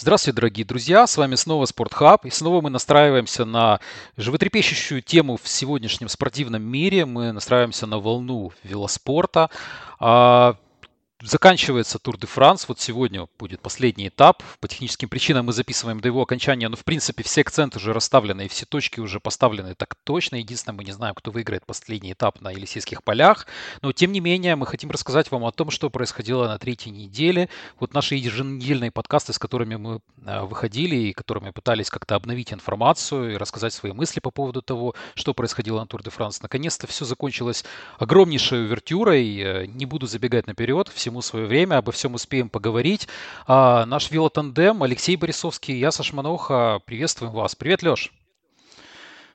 Здравствуйте, дорогие друзья! С вами снова Спортхаб, и снова мы настраиваемся на животрепещущую тему в сегодняшнем спортивном мире. Мы настраиваемся на волну велоспорта. Заканчивается Тур де Франс. Вот сегодня будет последний этап. По техническим причинам мы записываем до его окончания. Но, в принципе, все акценты уже расставлены и все точки уже поставлены так точно. Единственное, мы не знаем, кто выиграет последний этап на Елисейских полях. Но, тем не менее, мы хотим рассказать вам о том, что происходило на третьей неделе. Вот наши еженедельные подкасты, с которыми мы а, выходили и которыми пытались как-то обновить информацию и рассказать свои мысли по поводу того, что происходило на Тур де Франс. Наконец-то все закончилось огромнейшей увертюрой. Э, не буду забегать наперед. Все всему свое время, обо всем успеем поговорить. А, наш велотандем Алексей Борисовский и я, Саша Маноха, приветствуем вас. Привет, Леш.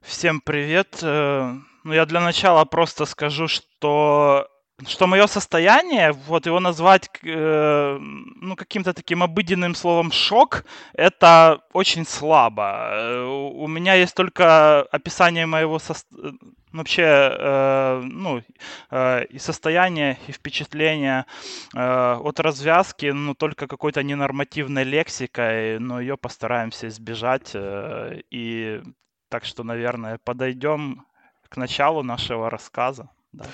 Всем привет. Э, ну, я для начала просто скажу, что что мое состояние, вот его назвать э, ну, каким-то таким обыденным словом шок, это очень слабо. Э, у меня есть только описание моего состояния вообще э, ну, э, и состояние, и впечатление э, от развязки, ну, только какой-то ненормативной лексикой, но ее постараемся избежать. Э, и так что, наверное, подойдем к началу нашего рассказа. Да.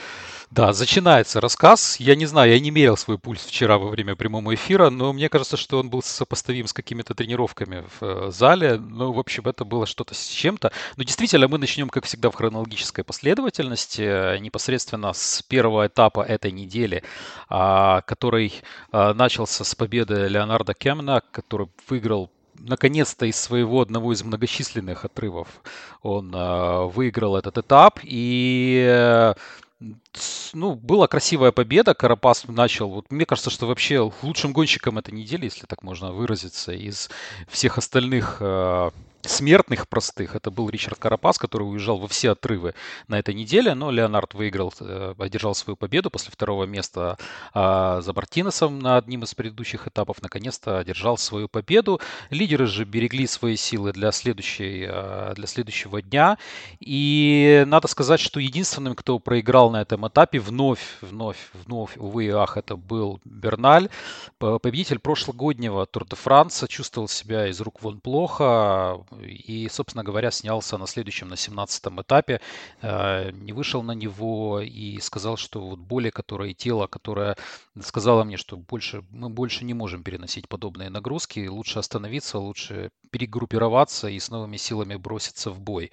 Да, начинается рассказ. Я не знаю, я не мерил свой пульс вчера во время прямого эфира, но мне кажется, что он был сопоставим с какими-то тренировками в э, зале. Ну, в общем, это было что-то с чем-то. Но действительно, мы начнем, как всегда, в хронологической последовательности, э, непосредственно с первого этапа этой недели, а, который а, начался с победы Леонарда Кемна, который выиграл наконец-то из своего одного из многочисленных отрывов он э, выиграл этот этап. И ну, была красивая победа. Карапас начал. Вот мне кажется, что вообще лучшим гонщиком этой недели, если так можно выразиться, из всех остальных э, смертных простых. Это был Ричард Карапас, который уезжал во все отрывы на этой неделе, но Леонард выиграл, э, одержал свою победу после второго места а, за Мартинесом на одним из предыдущих этапов. Наконец-то одержал свою победу. Лидеры же берегли свои силы для, следующей, а, для следующего дня. И надо сказать, что единственным, кто проиграл на этом этапе, вновь, вновь, вновь, увы и ах, это был Берналь. Победитель прошлогоднего Тур де Франса чувствовал себя из рук вон плохо и, собственно говоря, снялся на следующем, на 17-м этапе, э, не вышел на него и сказал, что вот боли, которые тело, которое сказала мне, что больше, мы больше не можем переносить подобные нагрузки, лучше остановиться, лучше перегруппироваться и с новыми силами броситься в бой.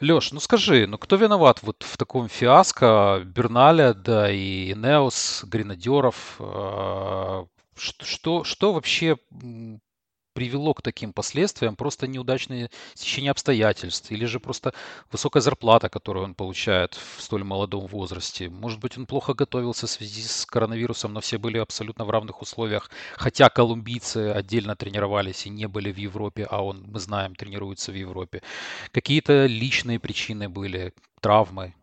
Леш, ну скажи, ну кто виноват вот в таком фиаско Берналя, да и Неос, Гренадеров? Э, что, что вообще привело к таким последствиям просто неудачное течение обстоятельств или же просто высокая зарплата, которую он получает в столь молодом возрасте. Может быть, он плохо готовился в связи с коронавирусом, но все были абсолютно в равных условиях, хотя колумбийцы отдельно тренировались и не были в Европе, а он, мы знаем, тренируется в Европе. Какие-то личные причины были, травмы,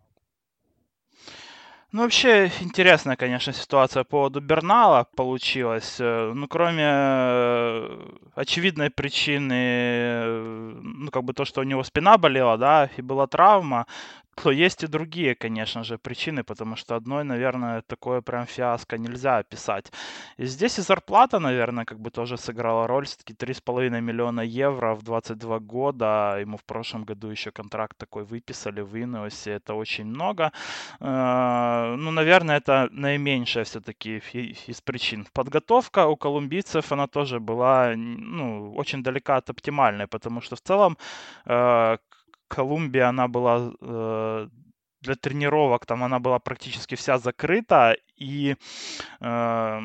ну, вообще, интересная, конечно, ситуация по поводу Бернала получилась. Э, ну, кроме э, очевидной причины, э, ну, как бы то, что у него спина болела, да, и была травма, то есть и другие, конечно же, причины, потому что одной, наверное, такое прям фиаско нельзя описать. И здесь и зарплата, наверное, как бы тоже сыграла роль. Все-таки 3,5 миллиона евро в 22 года. Ему в прошлом году еще контракт такой выписали в Инуосе. Это очень много. Э, ну, наверное, это наименьшая все-таки из причин. Подготовка у колумбийцев, она тоже была ну, очень далека от оптимальной, потому что в целом э, Колумбия, она была э, для тренировок, там она была практически вся закрыта, и э,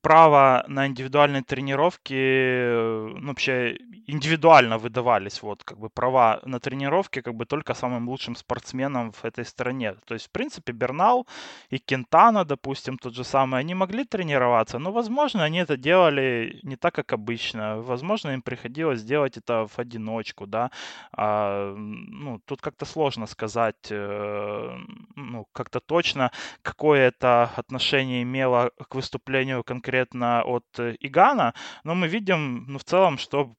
право на индивидуальные тренировки, э, ну, вообще индивидуально выдавались вот как бы права на тренировки как бы только самым лучшим спортсменам в этой стране. То есть, в принципе, Бернал и Кентана, допустим, тот же самый, они могли тренироваться, но, возможно, они это делали не так, как обычно. Возможно, им приходилось делать это в одиночку, да. А, ну, тут как-то сложно сказать, э, ну, как-то точно, какое это отношение имело к выступлению конкретно от э, Игана, но мы видим, ну, в целом, что,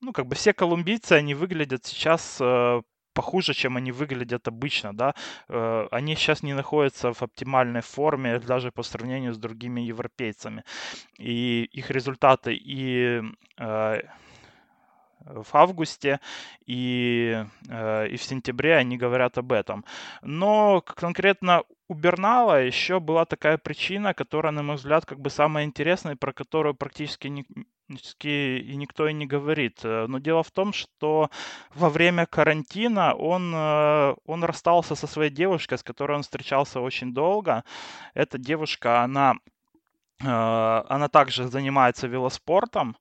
ну, как бы все колумбийцы, они выглядят сейчас э, похуже, чем они выглядят обычно, да. Э, они сейчас не находятся в оптимальной форме даже по сравнению с другими европейцами. И их результаты и в августе и, и в сентябре они говорят об этом. Но конкретно у Бернала еще была такая причина, которая, на мой взгляд, как бы самая интересная, про которую практически не, и никто и не говорит. Но дело в том, что во время карантина он, э, он расстался со своей девушкой, с которой он встречался очень долго. Эта девушка, она, она также занимается велоспортом.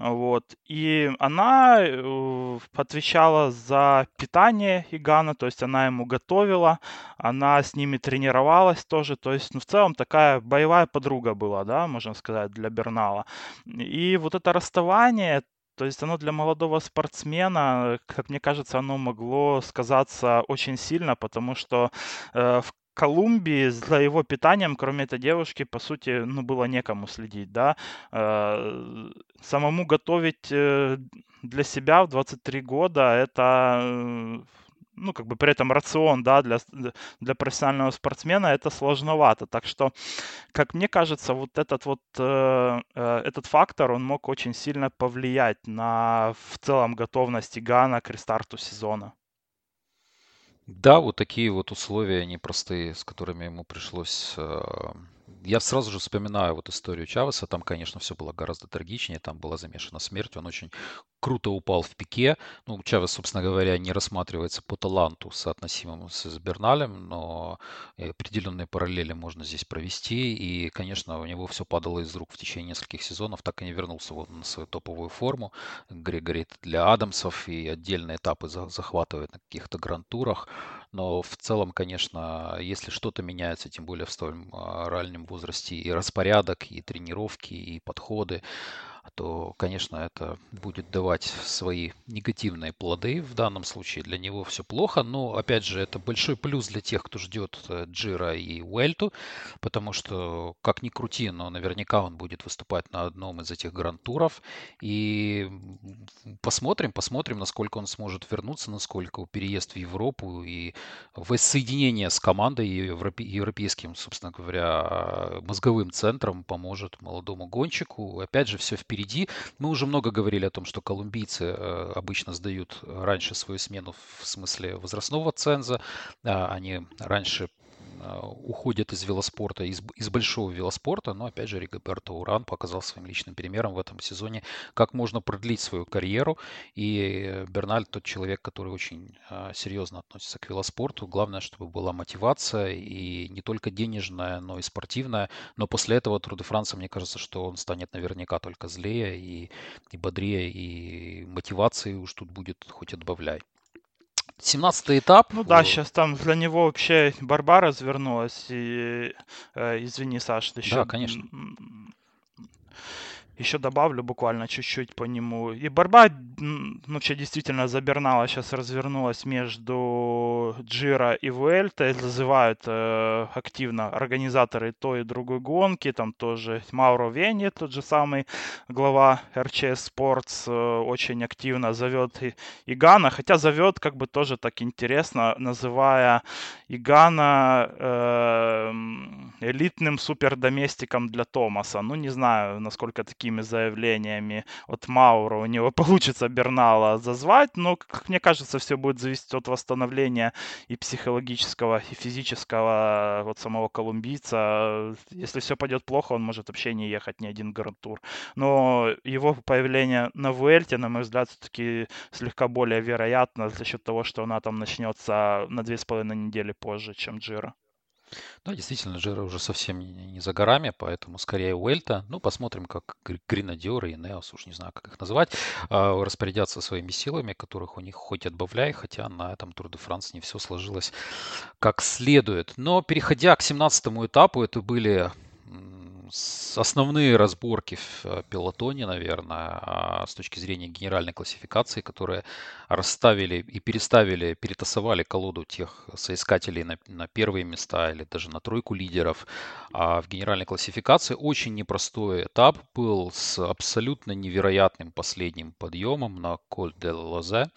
Вот. И она э, отвечала за питание Игана, то есть она ему готовила, она с ними тренировалась тоже, то есть, ну, в целом такая боевая подруга была, да, можно сказать, для Бернала. И вот это расставание, то есть оно для молодого спортсмена, как мне кажется, оно могло сказаться очень сильно, потому что э, в Колумбии за его питанием, кроме этой девушки, по сути, ну, было некому следить, да. Э, самому готовить э, для себя в 23 года это э, ну, как бы при этом рацион, да, для, для профессионального спортсмена это сложновато. Так что, как мне кажется, вот этот вот, э, этот фактор, он мог очень сильно повлиять на в целом готовность Игана к рестарту сезона. Да, вот такие вот условия непростые, с которыми ему пришлось э, я сразу же вспоминаю вот историю Чавеса. Там, конечно, все было гораздо трагичнее. Там была замешана смерть. Он очень круто упал в пике. Ну, Чавес, собственно говоря, не рассматривается по таланту, соотносимому с Берналем, но определенные параллели можно здесь провести. И, конечно, у него все падало из рук в течение нескольких сезонов. Так и не вернулся вот на свою топовую форму. Грегори для Адамсов и отдельные этапы захватывает на каких-то грантурах. Но в целом, конечно, если что-то меняется, тем более в столь а, раннем возрасте, и распорядок, и тренировки, и подходы, то, конечно, это будет давать свои негативные плоды. В данном случае для него все плохо, но, опять же, это большой плюс для тех, кто ждет э, Джира и Уэльту, потому что, как ни крути, но наверняка он будет выступать на одном из этих грантуров. И посмотрим, посмотрим, насколько он сможет вернуться, насколько переезд в Европу и воссоединение с командой европейским, собственно говоря, мозговым центром поможет молодому гонщику. Опять же, все впереди впереди. Мы уже много говорили о том, что колумбийцы э, обычно сдают раньше свою смену в смысле возрастного ценза. Они раньше а, уходят из велоспорта, из, из большого велоспорта, но опять же Ригоберто Уран показал своим личным примером в этом сезоне, как можно продлить свою карьеру. И Берналь тот человек, который очень а, серьезно относится к велоспорту. Главное, чтобы была мотивация и не только денежная, но и спортивная. Но после этого Тур де Франса, мне кажется, что он станет наверняка только злее и, и бодрее, и мотивации уж тут будет хоть отбавляй. 17 этап. Ну да, сейчас там для него вообще борьба развернулась. И, э, извини, Саш, ты еще... Да, конечно еще добавлю буквально чуть-чуть по нему. И борьба ну, вообще действительно забернала сейчас развернулась между Джира и Вуэльтой. Зазывают э, активно организаторы той и другой гонки. Там тоже Мауро Вени, тот же самый глава РЧС Sports, э, очень активно зовет и, Игана. Хотя зовет как бы тоже так интересно, называя Игана э, элитным супердоместиком для Томаса. Ну, не знаю, насколько такими заявлениями от Маура у него получится Бернала зазвать, но, как мне кажется, все будет зависеть от восстановления и психологического, и физического вот самого колумбийца. Если все пойдет плохо, он может вообще не ехать ни один гранд-тур. Но его появление на Вуэльте, на мой взгляд, все-таки слегка более вероятно за счет того, что она там начнется на две с половиной недели позже, чем Джира. Да, действительно, Джира уже совсем не, за горами, поэтому скорее Уэльта. Ну, посмотрим, как Гренадеры и Неос, уж не знаю, как их назвать, а, распорядятся своими силами, которых у них хоть отбавляй, хотя на этом Тур де Франс не все сложилось как следует. Но переходя к 17 этапу, это были основные разборки в э, пилотоне, наверное, а, с точки зрения генеральной классификации, которые расставили и переставили, перетасовали колоду тех соискателей на, на первые места или даже на тройку лидеров а в генеральной классификации. Очень непростой этап был с абсолютно невероятным последним подъемом на Коль де Лозе.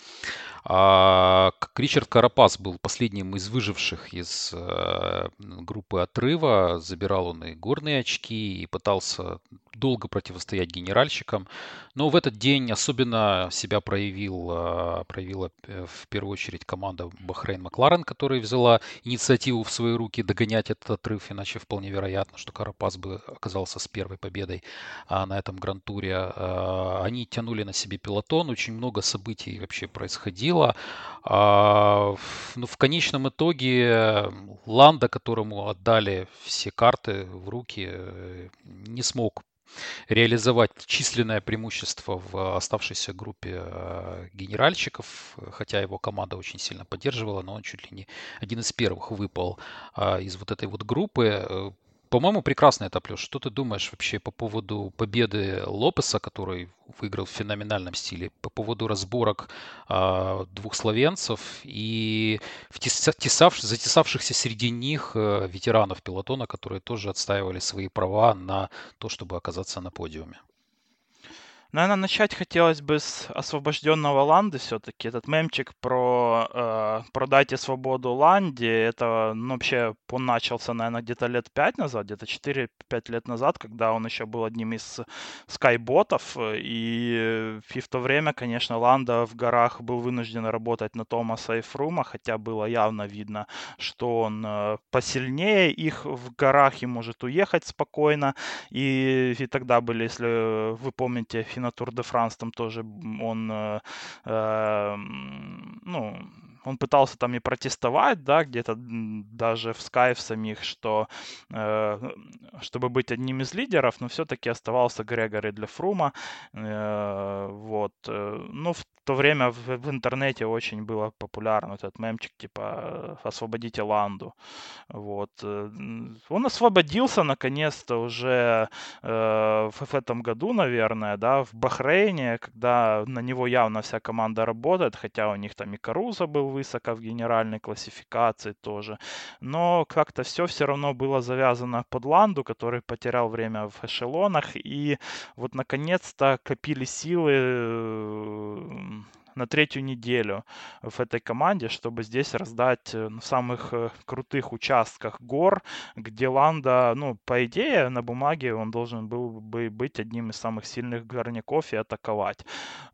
Ричард Карапас был последним из выживших из э, группы отрыва. Забирал он и горные очки, и пытался долго противостоять генеральщикам. Но в этот день особенно себя проявил, а, проявила э, в первую очередь команда Бахрейн Макларен, которая взяла инициативу в свои руки догонять этот отрыв, иначе вполне вероятно, что Карапас бы оказался с первой победой а, на этом гран-туре. А, они тянули на себе пилотон, очень много событий вообще происходило. Но ну, в конечном итоге Ланда, которому отдали все карты в руки, э, не смог реализовать численное преимущество в оставшейся группе э, генеральщиков, хотя его команда очень сильно поддерживала, но он чуть ли не один из первых выпал из вот этой вот группы. По-моему, прекрасный этап, Леш. Что ты думаешь вообще по поводу победы Лопеса, который выиграл в феноменальном стиле, по поводу разборок э, двух словенцев и втесав, затесавшихся среди них э, ветеранов пилотона, которые тоже отстаивали свои права на то, чтобы оказаться на подиуме? Наверное, начать хотелось бы с освобожденного Ланды все-таки. Этот мемчик про э, «Продайте свободу Ланде», это ну, вообще он начался, наверное, где-то лет 5 назад, где-то 4-5 лет назад, когда он еще был одним из скайботов. И, и в то время, конечно, Ланда в горах был вынужден работать на Томаса и Фрума, хотя было явно видно, что он э, посильнее их в горах и может уехать спокойно. И, и тогда были, если вы помните, на Тур де Франс там тоже он, э, э, ну, он пытался там и протестовать, да, где-то даже в Skype самих, что э, чтобы быть одним из лидеров, но все-таки оставался Грегори для Фрума. Э, вот. Э, ну, в то время в, в интернете очень было популярно этот мемчик, типа «Освободите Ланду». Вот. Э, он освободился, наконец-то, уже э, в, этом году, наверное, да, в Бахрейне, когда на него явно вся команда работает, хотя у них там и Каруза был высоко в генеральной классификации тоже. Но как-то все все равно было завязано под Ланду, который потерял время в эшелонах. И вот наконец-то копили силы э, на третью неделю в этой команде, чтобы здесь раздать э, на самых э, крутых участках гор, где Ланда, ну, по идее, на бумаге он должен был бы быть одним из самых сильных горняков и атаковать.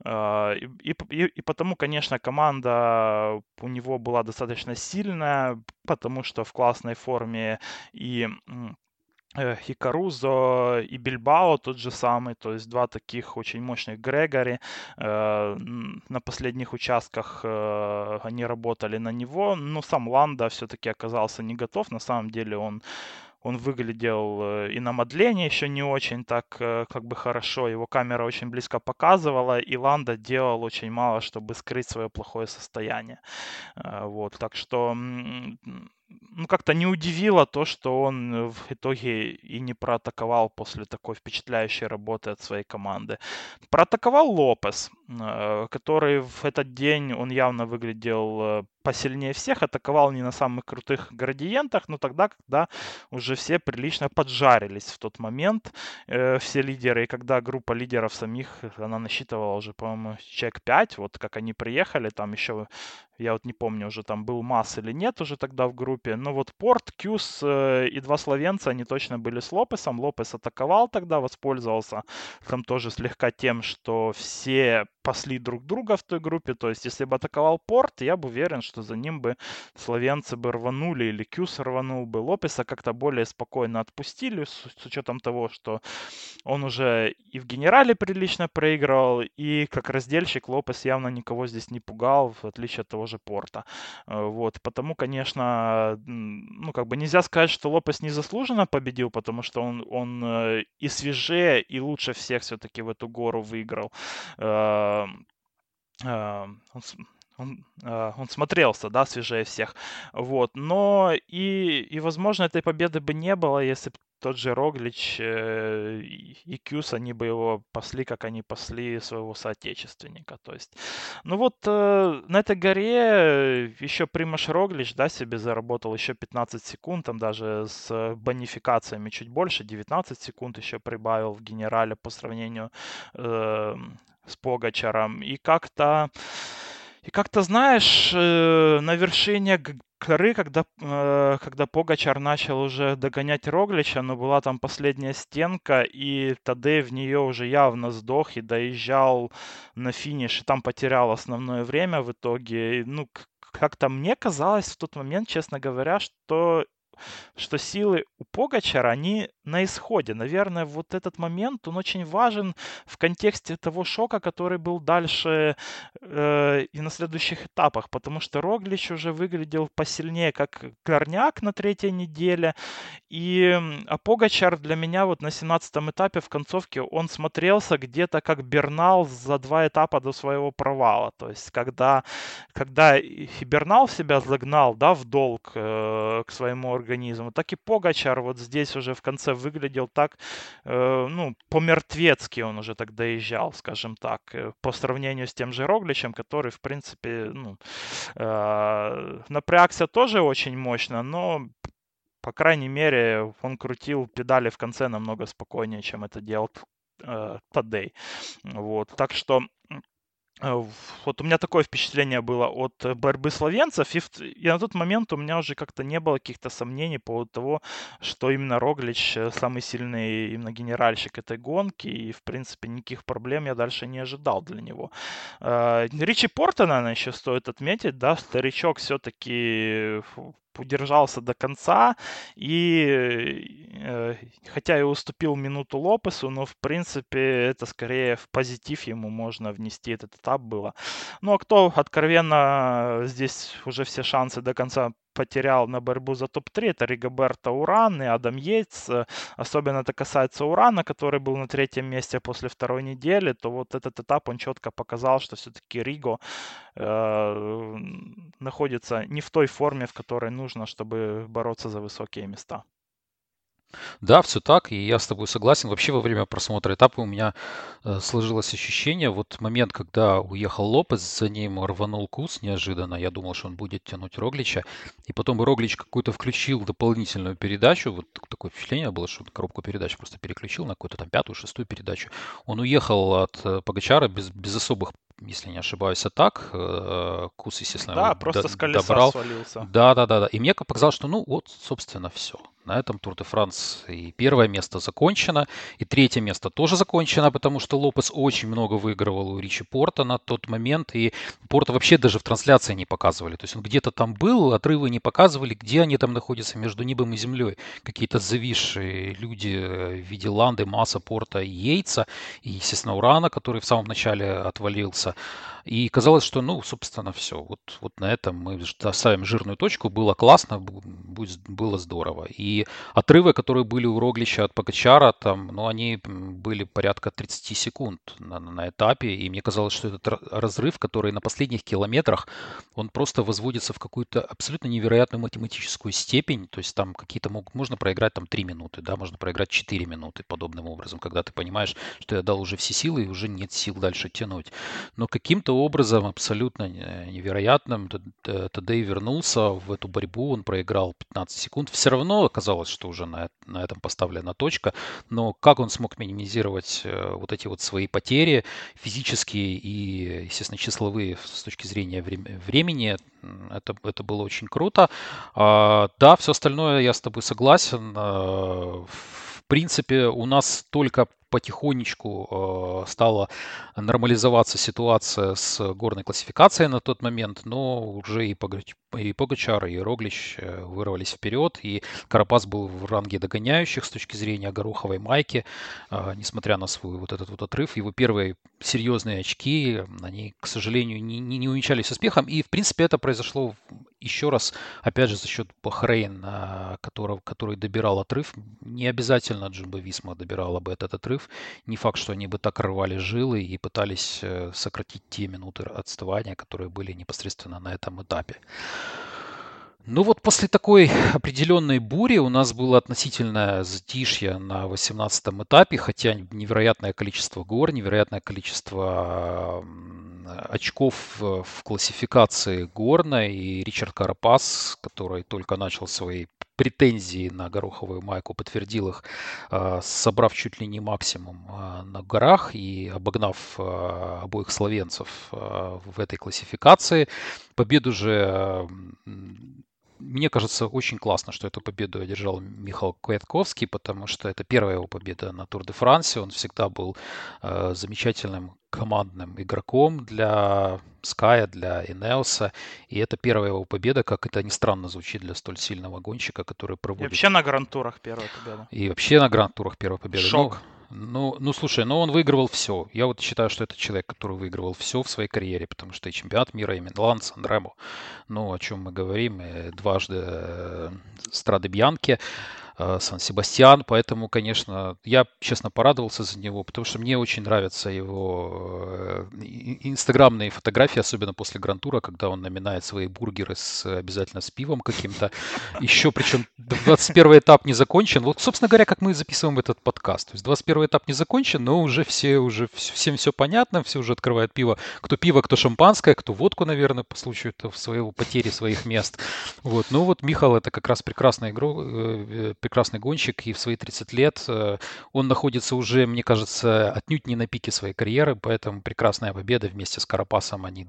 А, и, и, и потому, конечно, команда у него была достаточно сильная, потому что в классной форме и Э, и Карузо, и Бильбао тот же самый, то есть два таких очень мощных Грегори. Э, на последних участках э, они работали на него, но сам Ланда все-таки оказался не готов. На самом деле он он выглядел и на модлении еще не очень так как бы хорошо. Его камера очень близко показывала, и Ланда делал очень мало, чтобы скрыть свое плохое состояние. Вот, так что ну, как-то не удивило то, что он э, в итоге и не проатаковал после такой впечатляющей работы от своей команды. Проатаковал Лопес, э, который в этот день, он явно выглядел э, посильнее всех, атаковал не на самых крутых градиентах, но тогда, когда уже все прилично поджарились в тот момент, все лидеры, и когда группа лидеров самих, она насчитывала уже, по-моему, человек 5, вот как они приехали, там еще я вот не помню, уже там был Масс или нет уже тогда в группе. Но вот Порт, Кьюс э, и два словенца, они точно были с Лопесом. Лопес атаковал тогда, воспользовался там тоже слегка тем, что все пасли друг друга в той группе. То есть, если бы атаковал Порт, я бы уверен, что за ним бы словенцы бы рванули или Кьюс рванул бы. Лопеса как-то более спокойно отпустили, с, с учетом того, что он уже и в генерале прилично проигрывал, и как раздельщик Лопес явно никого здесь не пугал, в отличие от того же Порта. Э, вот, потому, конечно, ну, как бы нельзя сказать, что Лопес незаслуженно победил, потому что он, он э, и свежее, и лучше всех все-таки в эту гору выиграл. Э, он, он, он смотрелся, да, свежее всех. Вот. Но и, и, возможно, этой победы бы не было, если бы тот же Роглич э, и Кьюс, они бы его пасли, как они пасли своего соотечественника. То есть, ну вот э, на этой горе еще Примаш Роглич, да, себе заработал еще 15 секунд, там даже с бонификациями чуть больше, 19 секунд еще прибавил в генерале по сравнению э, с Погачаром. И как-то и как-то, знаешь, э, на вершине горы, когда, э, когда Погачар начал уже догонять Роглича, но была там последняя стенка, и Тадей в нее уже явно сдох и доезжал на финиш, и там потерял основное время в итоге. Ну, как-то мне казалось в тот момент, честно говоря, что что силы у Погачара, они на исходе. Наверное, вот этот момент, он очень важен в контексте того шока, который был дальше э, и на следующих этапах, потому что Роглич уже выглядел посильнее, как горняк на третьей неделе, и а Погачар для меня вот на 17 этапе в концовке, он смотрелся где-то как Бернал за два этапа до своего провала, то есть когда, когда Бернал себя загнал, да, в долг э, к своему организму, так и Погачар вот здесь уже в конце выглядел так, э, ну, по-мертвецки он уже так доезжал, скажем так, э, по сравнению с тем же Рогличем, который, в принципе, ну, э, напрягся тоже очень мощно, но по крайней мере, он крутил педали в конце намного спокойнее, чем это делал э, Тадей. Вот. Так что вот у меня такое впечатление было от э, борьбы словенцев, и, на тот момент у меня уже как-то не было каких-то сомнений по поводу того, что именно Роглич э, самый сильный именно генеральщик этой гонки, и, в принципе, никаких проблем я дальше не ожидал для него. Ричи Порта, наверное, еще стоит отметить, да, старичок все-таки удержался до конца, и э, хотя и уступил минуту Лопесу, но в принципе это скорее в позитив ему можно внести этот этап было. Ну а кто откровенно здесь уже все шансы до конца потерял на борьбу за топ-3, это Ригоберто Уран и Адам Йейтс. Особенно это касается Урана, который был на третьем месте после второй недели, то вот этот этап он четко показал, что все-таки Риго э, находится не в той форме, в которой нужно, чтобы бороться за высокие места. Да, все так, и я с тобой согласен. Вообще во время просмотра этапа у меня э, сложилось ощущение, вот момент, когда уехал Лопес, за ним рванул Кус неожиданно, я думал, что он будет тянуть Роглича, и потом Роглич какую-то включил дополнительную передачу, вот такое впечатление было, что коробку передач просто переключил на какую-то там пятую, шестую передачу. Он уехал от э, Погачара без, без особых если не ошибаюсь, атак. Э, Кус, естественно, Да, просто с колеса добрал. свалился. Да, да, да, да. И мне показалось, что ну вот, собственно, все. На этом Тур де Франс и первое место закончено, и третье место тоже закончено, потому что Лопес очень много выигрывал у Ричи Порта на тот момент, и Порта вообще даже в трансляции не показывали. То есть он где-то там был, отрывы не показывали, где они там находятся между небом и землей. Какие-то зависшие люди в виде Ланды, Масса, Порта и Яйца, и, естественно, Урана, который в самом начале отвалился. И казалось, что, ну, собственно, все. Вот, вот на этом мы ставим жирную точку. Было классно, было здорово. И отрывы, которые были у Роглича от Покачара, там, ну, они были порядка 30 секунд на, на этапе. И мне казалось, что этот разрыв, который на последних километрах, он просто возводится в какую-то абсолютно невероятную математическую степень. То есть там какие-то могут, можно проиграть там 3 минуты, да, можно проиграть 4 минуты подобным образом, когда ты понимаешь, что я дал уже все силы и уже нет сил дальше тянуть. Но каким-то образом абсолютно невероятным Тадей вернулся в эту борьбу, он проиграл 15 секунд. Все равно оказалось, что уже на, на этом поставлена точка, но как он смог минимизировать э, вот эти вот свои потери физические и, естественно, числовые с точки зрения времени, это, это было очень круто. А, да, все остальное я с тобой согласен. А, в принципе, у нас только потихонечку э, стала нормализоваться ситуация с горной классификацией на тот момент, но уже и, и Погачар, и Роглич э, вырвались вперед, и Карапас был в ранге догоняющих с точки зрения гороховой майки, э, несмотря на свой вот этот вот отрыв. Его первые серьезные очки, они, к сожалению, не, не, не увенчались успехом, и, в принципе, это произошло еще раз, опять же, за счет Бахрейн, который, который добирал отрыв. Не обязательно Джимбо Висма добирала бы этот отрыв. Не факт, что они бы так рвали жилы и пытались э, сократить те минуты отставания, которые были непосредственно на этом этапе. Ну вот после такой определенной бури у нас было относительное затишье на 18 этапе, хотя невероятное количество гор, невероятное количество очков в классификации горной. И Ричард Карапас, который только начал свои претензии на гороховую майку, подтвердил их, а, собрав чуть ли не максимум а, на горах и обогнав обоих словенцев в этой классификации. Победу же мне кажется, очень классно, что эту победу одержал Михаил Квятковский, потому что это первая его победа на Тур де Франсе. Он всегда был э, замечательным командным игроком для Ская, для Инеоса. И это первая его победа, как это ни странно звучит для столь сильного гонщика, который проводит... И вообще на гранд-турах первая победа. И вообще на гранд-турах первая победа. Шок. Ну, ну, ну, слушай, ну он выигрывал все. Я вот считаю, что это человек, который выигрывал все в своей карьере, потому что и чемпионат мира, и Милан, Санремо, ну, о чем мы говорим, и дважды э, Страды Бьянки. Э, Сан-Себастьян, поэтому, конечно, я, честно, порадовался за него, потому что мне очень нравятся его э, инстаграмные фотографии, особенно после Грантура, когда он наминает свои бургеры с обязательно с пивом каким-то. Еще, причем, 21 этап не закончен. Вот, собственно говоря, как мы записываем этот подкаст. То есть 21 этап не закончен, но уже все, уже всем все понятно, все уже открывают пиво. Кто пиво, кто шампанское, кто водку, наверное, по случаю своего потери своих мест. Вот. Ну вот Михал это как раз прекрасный игрок, э, прекрасный гонщик, и в свои 30 лет э, он находится уже, мне кажется, отнюдь не на пике своей карьеры, поэтому прекрасная победа вместе с Карапасом. Они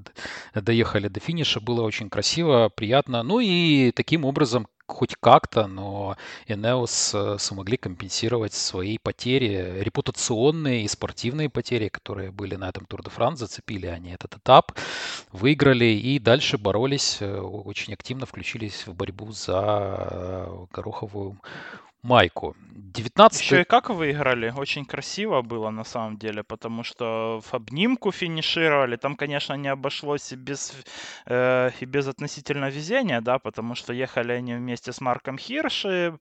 доехали до финиша, было очень красиво, приятно. Ну и таким образом хоть как-то, но Энеос э, смогли компенсировать свои потери, репутационные и спортивные потери, которые были на этом Тур де Франс, зацепили они этот этап, выиграли и дальше боролись, э, очень активно включились в борьбу за э, гороховую майку. 19 Еще и как выиграли, очень красиво было на самом деле, потому что в обнимку финишировали, там, конечно, не обошлось и без, э, и без относительно везения, да, потому что ехали они вместе с Марком Хирши,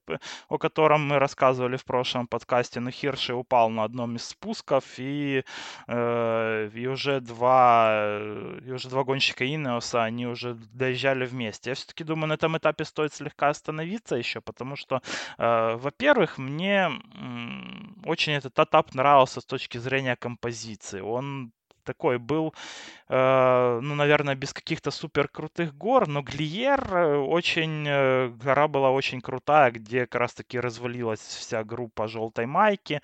о котором мы рассказывали в прошлом подкасте, но Хирши упал на одном из спусков, и, э, и уже два, и уже два гонщика Инеоса, они уже доезжали вместе. Я все-таки думаю, на этом этапе стоит слегка остановиться еще, потому что э, во-первых, мне очень этот этап нравился с точки зрения композиции. Он такой был Э, ну, наверное, без каких-то супер крутых гор, но Глиер э, очень, э, гора была очень крутая, где как раз таки развалилась вся группа желтой майки.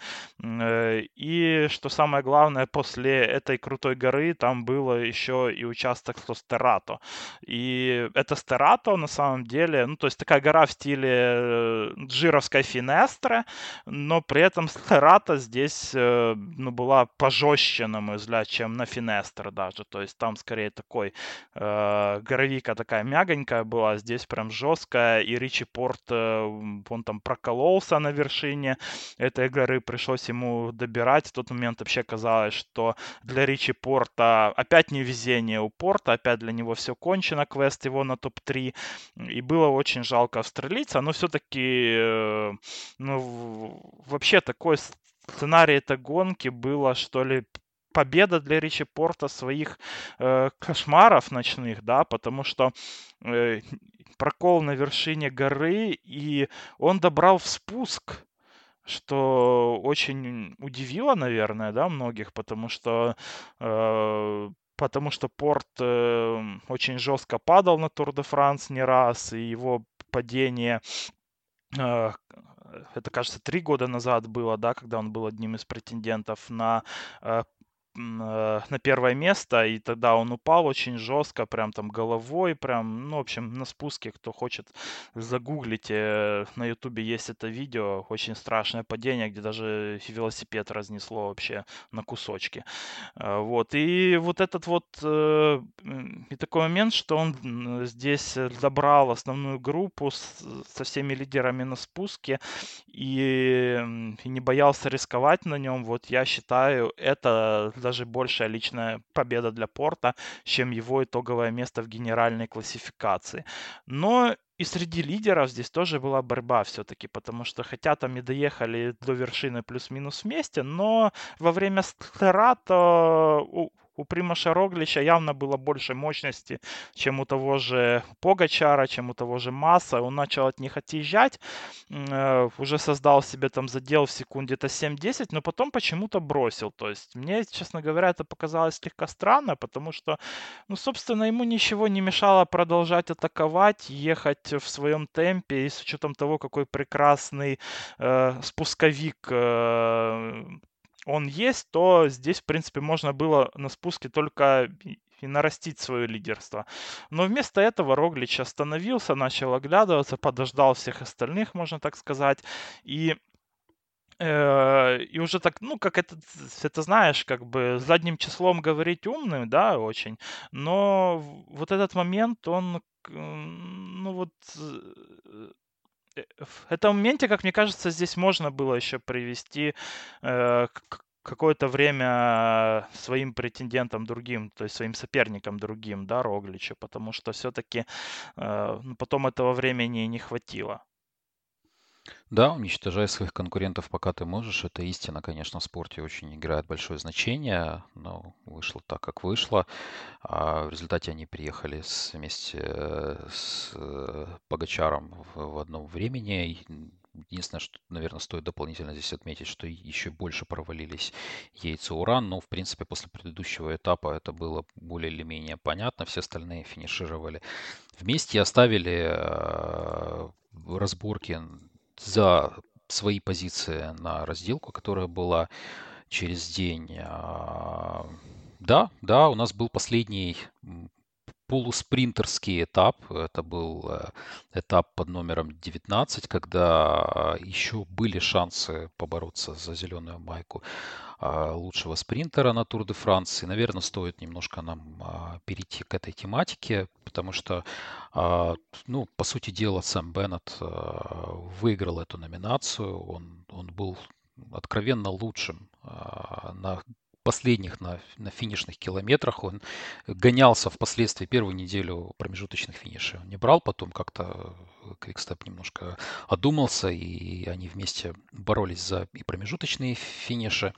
И что самое главное, после этой крутой горы там было еще и участок со Стерато. И это Стерато на самом деле, ну, то есть такая гора в стиле джировской финестры, но при этом Стерато здесь, ну, была пожестче, на мой взгляд, чем на Финестр даже. То есть там скорее такой э, горовика такая мягонькая была, здесь прям жесткая. И Ричи Порт, э, он там прокололся на вершине этой горы, пришлось ему добирать. В тот момент вообще казалось, что для Ричи Порта опять невезение у Порта, опять для него все кончено, квест его на топ-3. И было очень жалко австралийца, но все-таки, э, ну, вообще такой сценарий этой гонки было, что ли, победа для Ричи Порта своих э, кошмаров ночных, да, потому что э, прокол на вершине горы, и он добрал в спуск, что очень удивило, наверное, да, многих, потому что э, потому что Порт э, очень жестко падал на Тур де Франс не раз, и его падение э, это, кажется, три года назад было, да, когда он был одним из претендентов на э, на первое место, и тогда он упал очень жестко, прям там головой, прям, ну, в общем, на спуске, кто хочет, загуглите, на ютубе есть это видео, очень страшное падение, где даже велосипед разнесло вообще на кусочки. Э, вот, и вот этот вот, э, и такой момент, что он здесь добрал основную группу с, со всеми лидерами на спуске, и, и не боялся рисковать на нем, вот я считаю, это даже большая личная победа для Порта, чем его итоговое место в генеральной классификации. Но и среди лидеров здесь тоже была борьба все-таки, потому что хотя там и доехали до вершины плюс-минус вместе, но во время Стерата у Примаша Роглича явно было больше мощности, чем у того же Погачара, чем у того же Масса. Он начал от них отъезжать, э, уже создал себе там задел в секунде-то 7-10, но потом почему-то бросил. То есть мне, честно говоря, это показалось слегка странно, потому что, ну, собственно, ему ничего не мешало продолжать атаковать, ехать в своем темпе, и с учетом того, какой прекрасный э, спусковик э, он есть, то здесь, в принципе, можно было на спуске только и нарастить свое лидерство. Но вместо этого Роглич остановился, начал оглядываться, подождал всех остальных, можно так сказать, и э, и уже так, ну, как это, это знаешь, как бы задним числом говорить умным, да, очень, но вот этот момент, он, ну, вот э, в этом моменте, как мне кажется, здесь можно было еще привести э, какое-то время своим претендентам другим, то есть своим соперникам другим, да, Роглича, потому что все-таки э, ну, потом этого времени не хватило. Да, уничтожай своих конкурентов, пока ты можешь. Это истина, конечно, в спорте очень играет большое значение. Но вышло так, как вышло. А в результате они приехали с, вместе э, с э, Погачаром в, в одном времени. Единственное, что, наверное, стоит дополнительно здесь отметить, что еще больше провалились яйца Уран, но, в принципе, после предыдущего этапа это было более или менее понятно. Все остальные финишировали вместе и оставили э, разборки за свои позиции на разделку, которая была через день. А, да, да, у нас был последний полуспринтерский этап. Это был э, этап под номером 19, когда еще были шансы побороться за зеленую майку а, лучшего спринтера на Тур де Франс. И, наверное, стоит немножко нам а, перейти к этой тематике, потому что, а, ну, по сути дела, Сэм Беннет выиграл эту номинацию. Он, он был откровенно лучшим на последних на, на финишных километрах. Он гонялся впоследствии первую неделю промежуточных финишей. Он не брал, потом как-то Квикстеп немножко одумался, и они вместе боролись за и промежуточные финиши.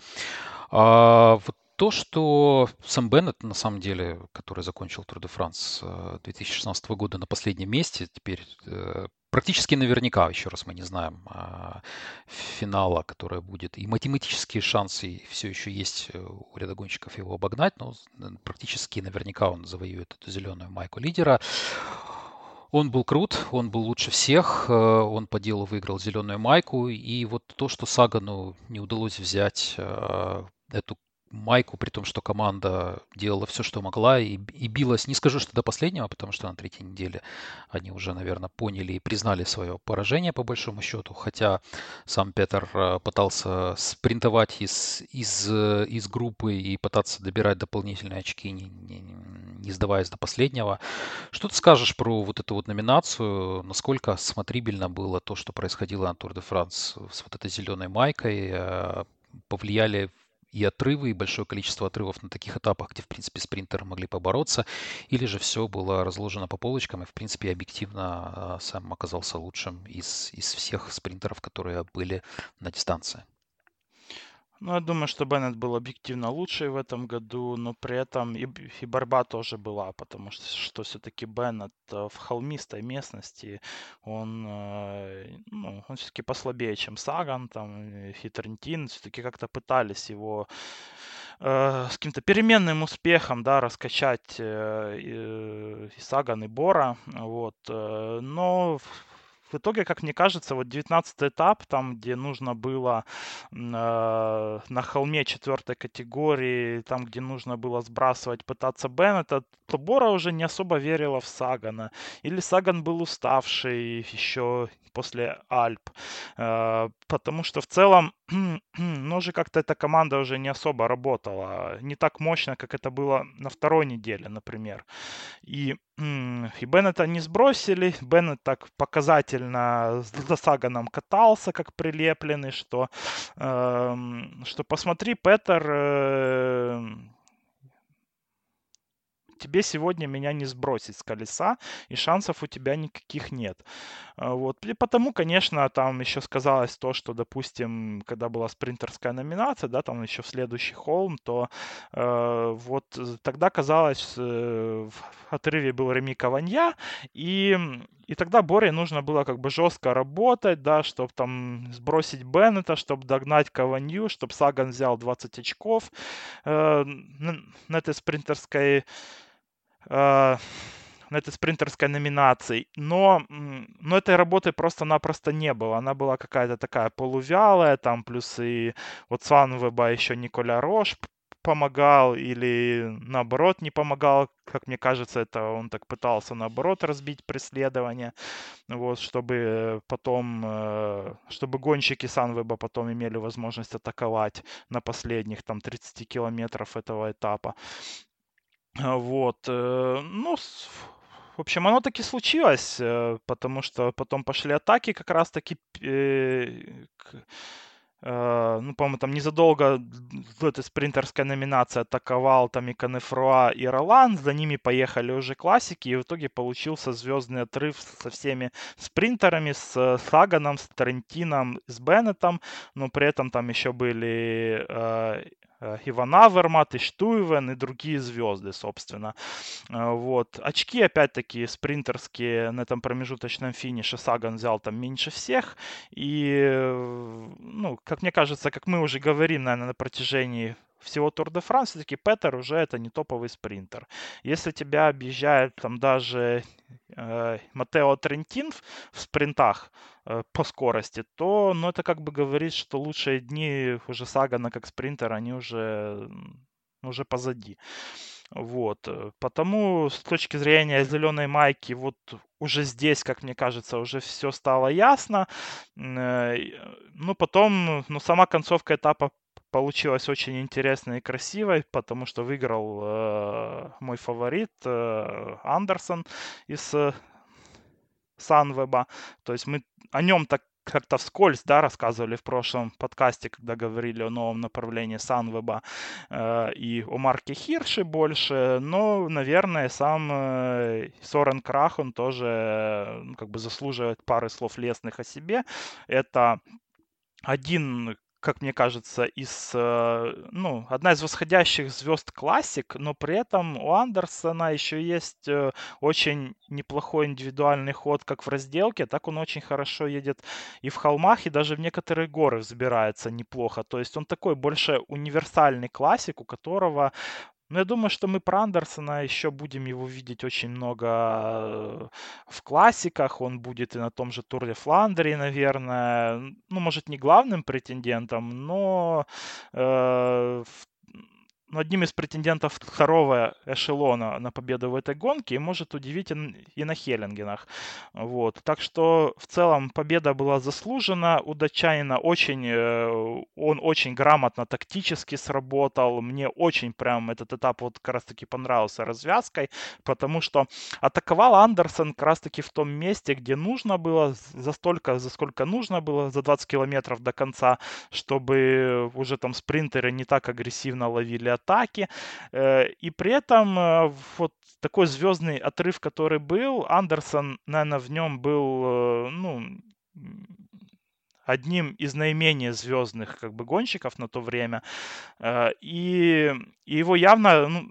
А, вот то, что Сэм Беннет, на самом деле, который закончил Тур де Франс 2016 года на последнем месте, теперь э, практически наверняка, еще раз мы не знаем а, финала, которая будет. И математические шансы все еще есть э, у рядогонщиков его обогнать, но практически наверняка он завоюет эту зеленую майку лидера. Он был крут, он был лучше всех, э, он по делу выиграл зеленую майку, и вот то, что Сагану не удалось взять э, эту майку, при том, что команда делала все, что могла, и, и билась, не скажу, что до последнего, потому что на третьей неделе они уже, наверное, поняли и признали свое поражение, по большому счету, хотя сам Петр э, пытался спринтовать из, из, э, из группы и пытаться добирать дополнительные очки, не, не, не сдаваясь до последнего. Что ты скажешь про вот эту вот номинацию, насколько смотрибельно было то, что происходило на Тур де Франс с вот этой зеленой майкой, э, повлияли и отрывы, и большое количество отрывов на таких этапах, где, в принципе, спринтеры могли побороться, или же все было разложено по полочкам, и, в принципе, объективно а, сам оказался лучшим из, из всех спринтеров, которые были на дистанции. Ну, я думаю, что Беннет был объективно лучший в этом году, но при этом и, и борьба тоже была, потому что, что все-таки Беннет э, в холмистой местности, он, э, ну, он все-таки послабее, чем Саган, там, и Трентин, все-таки как-то пытались его э, с каким-то переменным успехом, да, раскачать э, и, и Саган, и Бора, вот, э, но в итоге, как мне кажется, вот 19 этап, там, где нужно было э, на холме четвертой категории, там, где нужно было сбрасывать, пытаться Беннета, то Бора уже не особо верила в Сагана. Или Саган был уставший еще после Альп. Э, потому что в целом, ну, уже как-то эта команда уже не особо работала. Не так мощно, как это было на второй неделе, например. И и Беннета не сбросили. Беннет так показательно за Саганом катался, как прилепленный, что, э, что посмотри, Петер, э, тебе сегодня меня не сбросить с колеса, и шансов у тебя никаких нет. А, вот. И потому, конечно, там еще сказалось то, что, допустим, когда была спринтерская номинация, да, там еще в следующий холм, то э, вот тогда казалось, э, в отрыве был Реми Каванья, и и тогда Боре нужно было как бы жестко работать, да, чтобы там сбросить Беннета, чтобы догнать Каванью, чтобы Саган взял 20 очков э, на, на этой спринтерской на этой спринтерской номинации. Но, но этой работы просто-напросто не было. Она была какая-то такая полувялая, там плюс и вот Санвеба еще Николя Рош помогал или наоборот не помогал, как мне кажется, это он так пытался наоборот разбить преследование, вот, чтобы потом, э, чтобы гонщики Санвеба потом имели возможность атаковать на последних там 30 километров этого этапа. Вот, э, ну, в общем, оно таки случилось, э, потому что потом пошли атаки как раз-таки Uh, ну, по-моему, там незадолго в этой спринтерской номинации атаковал там и Канефруа, и Ролан, за ними поехали уже классики, и в итоге получился звездный отрыв со всеми спринтерами, с Саганом, с Трентином, с Беннетом, но при этом там еще были uh, Иван Авермат, и Штуевен, и другие звезды, собственно. Вот. Очки, опять-таки, спринтерские на этом промежуточном финише Саган взял там меньше всех. И, ну, как мне кажется, как мы уже говорим, наверное, на протяжении всего Тур де Франс, все-таки Петер уже это не топовый спринтер. Если тебя объезжает там даже э, Матео Трентин в, в спринтах э, по скорости, то ну, это как бы говорит, что лучшие дни уже Сагана как спринтер, они уже, уже позади. Вот. Э, потому с точки зрения зеленой майки, вот уже здесь, как мне кажется, уже все стало ясно. Э, ну, потом, ну, сама концовка этапа получилось очень интересно и красиво, потому что выиграл э, мой фаворит э, Андерсон из э, Санвеба. То есть мы о нем так как-то вскользь, да, рассказывали в прошлом подкасте, когда говорили о новом направлении Санвеба э, и о марке Хирши больше, но, наверное, сам э, Сорен Крах, он тоже э, как бы заслуживает пары слов лестных о себе. Это один как мне кажется, из, э, ну, одна из восходящих звезд классик, но при этом у Андерсона еще есть э, очень неплохой индивидуальный ход как в разделке, так он очень хорошо едет и в холмах, и даже в некоторые горы взбирается неплохо. То есть он такой больше универсальный классик, у которого ну, я думаю, что мы про Андерсона еще будем его видеть очень много э, в классиках. Он будет и на том же Тур де Фландрии, наверное. Ну, может, не главным претендентом, но э, ну, одним из претендентов второго эшелона на победу в этой гонке и может удивить и на Хеллингенах. Вот. Так что в целом победа была заслужена. У датчанина очень, э, он очень грамотно тактически сработал. Мне очень прям этот этап вот как раз таки понравился развязкой, потому что атаковал Андерсон как раз таки в том месте, где нужно было, за столько, за сколько нужно было, за 20 километров до конца, чтобы уже там спринтеры не так агрессивно ловили атаки. Э, и при этом э, вот такой звездный отрыв, который был, Андерсон, наверное, в нем был, э, ну, одним из наименее звездных как бы гонщиков на то время. И, и его явно, ну,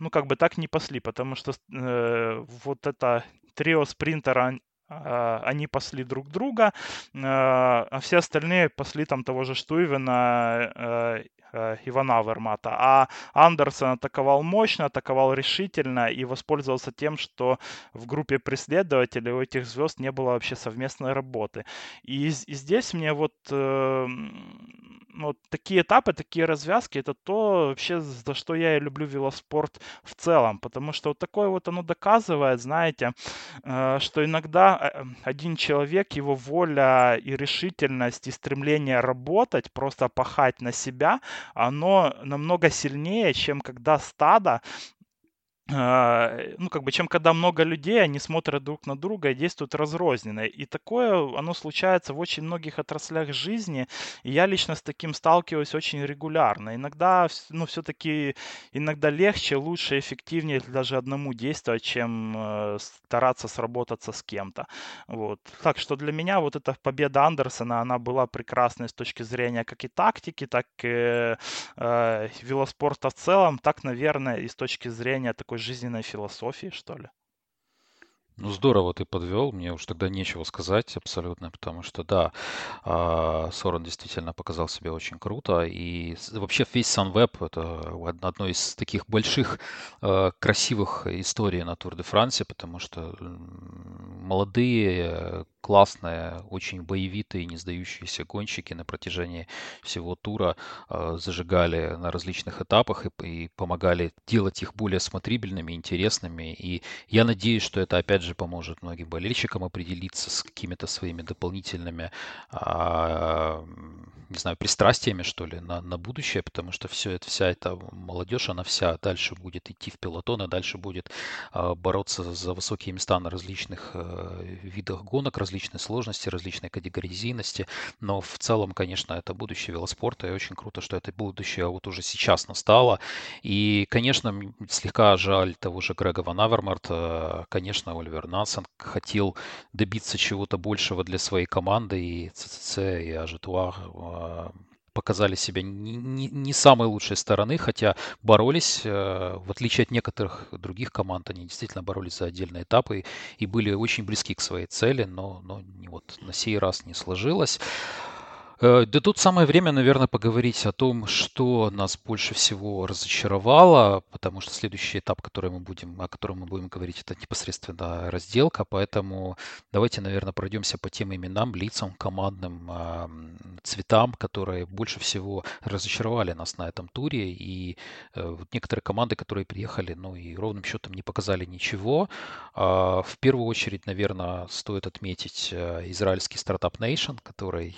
ну, как бы так не пасли, потому что э, вот это трио спринтера они пасли друг друга, а все остальные пасли там того же Штуйвена Э, Ивана Вермата. А Андерсон атаковал мощно, атаковал решительно и воспользовался тем, что в группе преследователей у этих звезд не было вообще совместной работы. И, и здесь мне вот вот такие этапы, такие развязки, это то вообще, за что я и люблю велоспорт в целом, потому что вот такое вот оно доказывает, знаете, э, что иногда э, один человек, его воля и решительность и стремление работать, просто пахать на себя, оно намного сильнее, чем когда стадо ну, как бы, чем когда много людей, они смотрят друг на друга и действуют разрозненно. И такое, оно случается в очень многих отраслях жизни, и я лично с таким сталкиваюсь очень регулярно. Иногда, ну, все-таки, иногда легче, лучше, эффективнее даже одному действовать, чем э, стараться сработаться с кем-то. Вот. Так что для меня вот эта победа Андерсона, она была прекрасной с точки зрения как и тактики, так и э, велоспорта в целом, так, наверное, и с точки зрения такой такой жизненной философии, что ли. Ну, здорово ты подвел, мне уж тогда нечего сказать абсолютно, потому что, да, а, Сорен действительно показал себя очень круто, и вообще весь Sunweb — это одно из таких больших, а, красивых историй на Тур де Франсе, потому что молодые, классные, очень боевитые, не сдающиеся гонщики на протяжении всего тура э, зажигали на различных этапах и помогали делать их более смотрибельными, интересными. И я надеюсь, что это опять же поможет многим болельщикам определиться с какими-то своими дополнительными, э, не знаю, пристрастиями, что ли, на, на будущее, потому что все это, вся эта молодежь, она вся дальше будет идти в пилотон, и дальше будет э, бороться за высокие места на различных э, видах гонок, различные сложности, различные категоризийности, но в целом, конечно, это будущее велоспорта, и очень круто, что это будущее вот уже сейчас настало. И, конечно, слегка жаль того же Грега Ван Авермарта, конечно, Оливер Нансен хотел добиться чего-то большего для своей команды, и ЦЦЦ, и Ажитуар показали себя не, не, не самой лучшей стороны, хотя боролись, э, в отличие от некоторых других команд, они действительно боролись за отдельные этапы и были очень близки к своей цели, но, но вот на сей раз не сложилось. Э, да тут самое время, наверное, поговорить о том, что нас больше всего разочаровало, потому что следующий этап, который мы будем, о котором мы будем говорить, это непосредственно разделка, поэтому давайте, наверное, пройдемся по тем именам, лицам, командным э, цветам, которые больше всего разочаровали нас на этом туре, и э, некоторые команды, которые приехали, ну и ровным счетом не показали ничего. Э, в первую очередь, наверное, стоит отметить э, израильский стартап Nation, который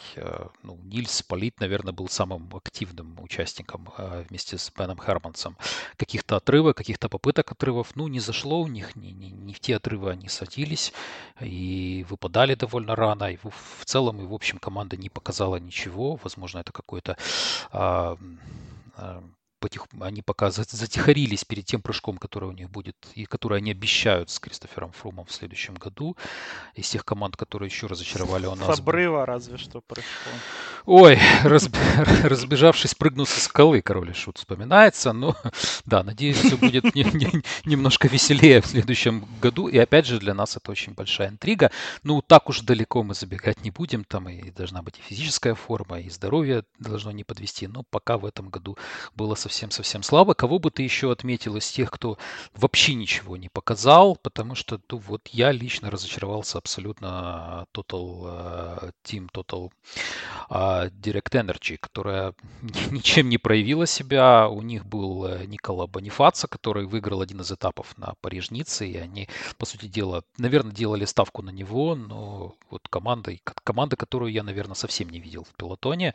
ну, Нильс Полит, наверное, был самым активным участником э, вместе с Беном Хермансом. Каких-то отрывов, каких-то попыток отрывов, ну, не зашло у них, не, не, не в те отрывы они садились и выпадали довольно рано. И в, целом, и в общем, команда не показала ничего. Возможно, это какой-то а, а, потих... они пока затихарились перед тем прыжком, который у них будет, и который они обещают с Кристофером Фрумом в следующем году. Из тех команд, которые еще разочаровали у нас. С обрыва разве что прыжком. Ой, разб... разбежавшись, прыгнул со скалы, король шут вспоминается. Но да, надеюсь, все будет не, не, немножко веселее в следующем году. И опять же, для нас это очень большая интрига. Ну, так уж далеко мы забегать не будем. Там и должна быть и физическая форма, и здоровье должно не подвести. Но пока в этом году было совсем совсем-совсем слабо. Кого бы ты еще отметил из тех, кто вообще ничего не показал? Потому что ну, вот я лично разочаровался абсолютно Total uh, Team, Total uh, Direct Energy, которая ничем не проявила себя. У них был э, Никола Бонифаца, который выиграл один из этапов на Париж-Ницце, и они, по сути дела, наверное, делали ставку на него, но вот команда, команда, которую я, наверное, совсем не видел в пилотоне,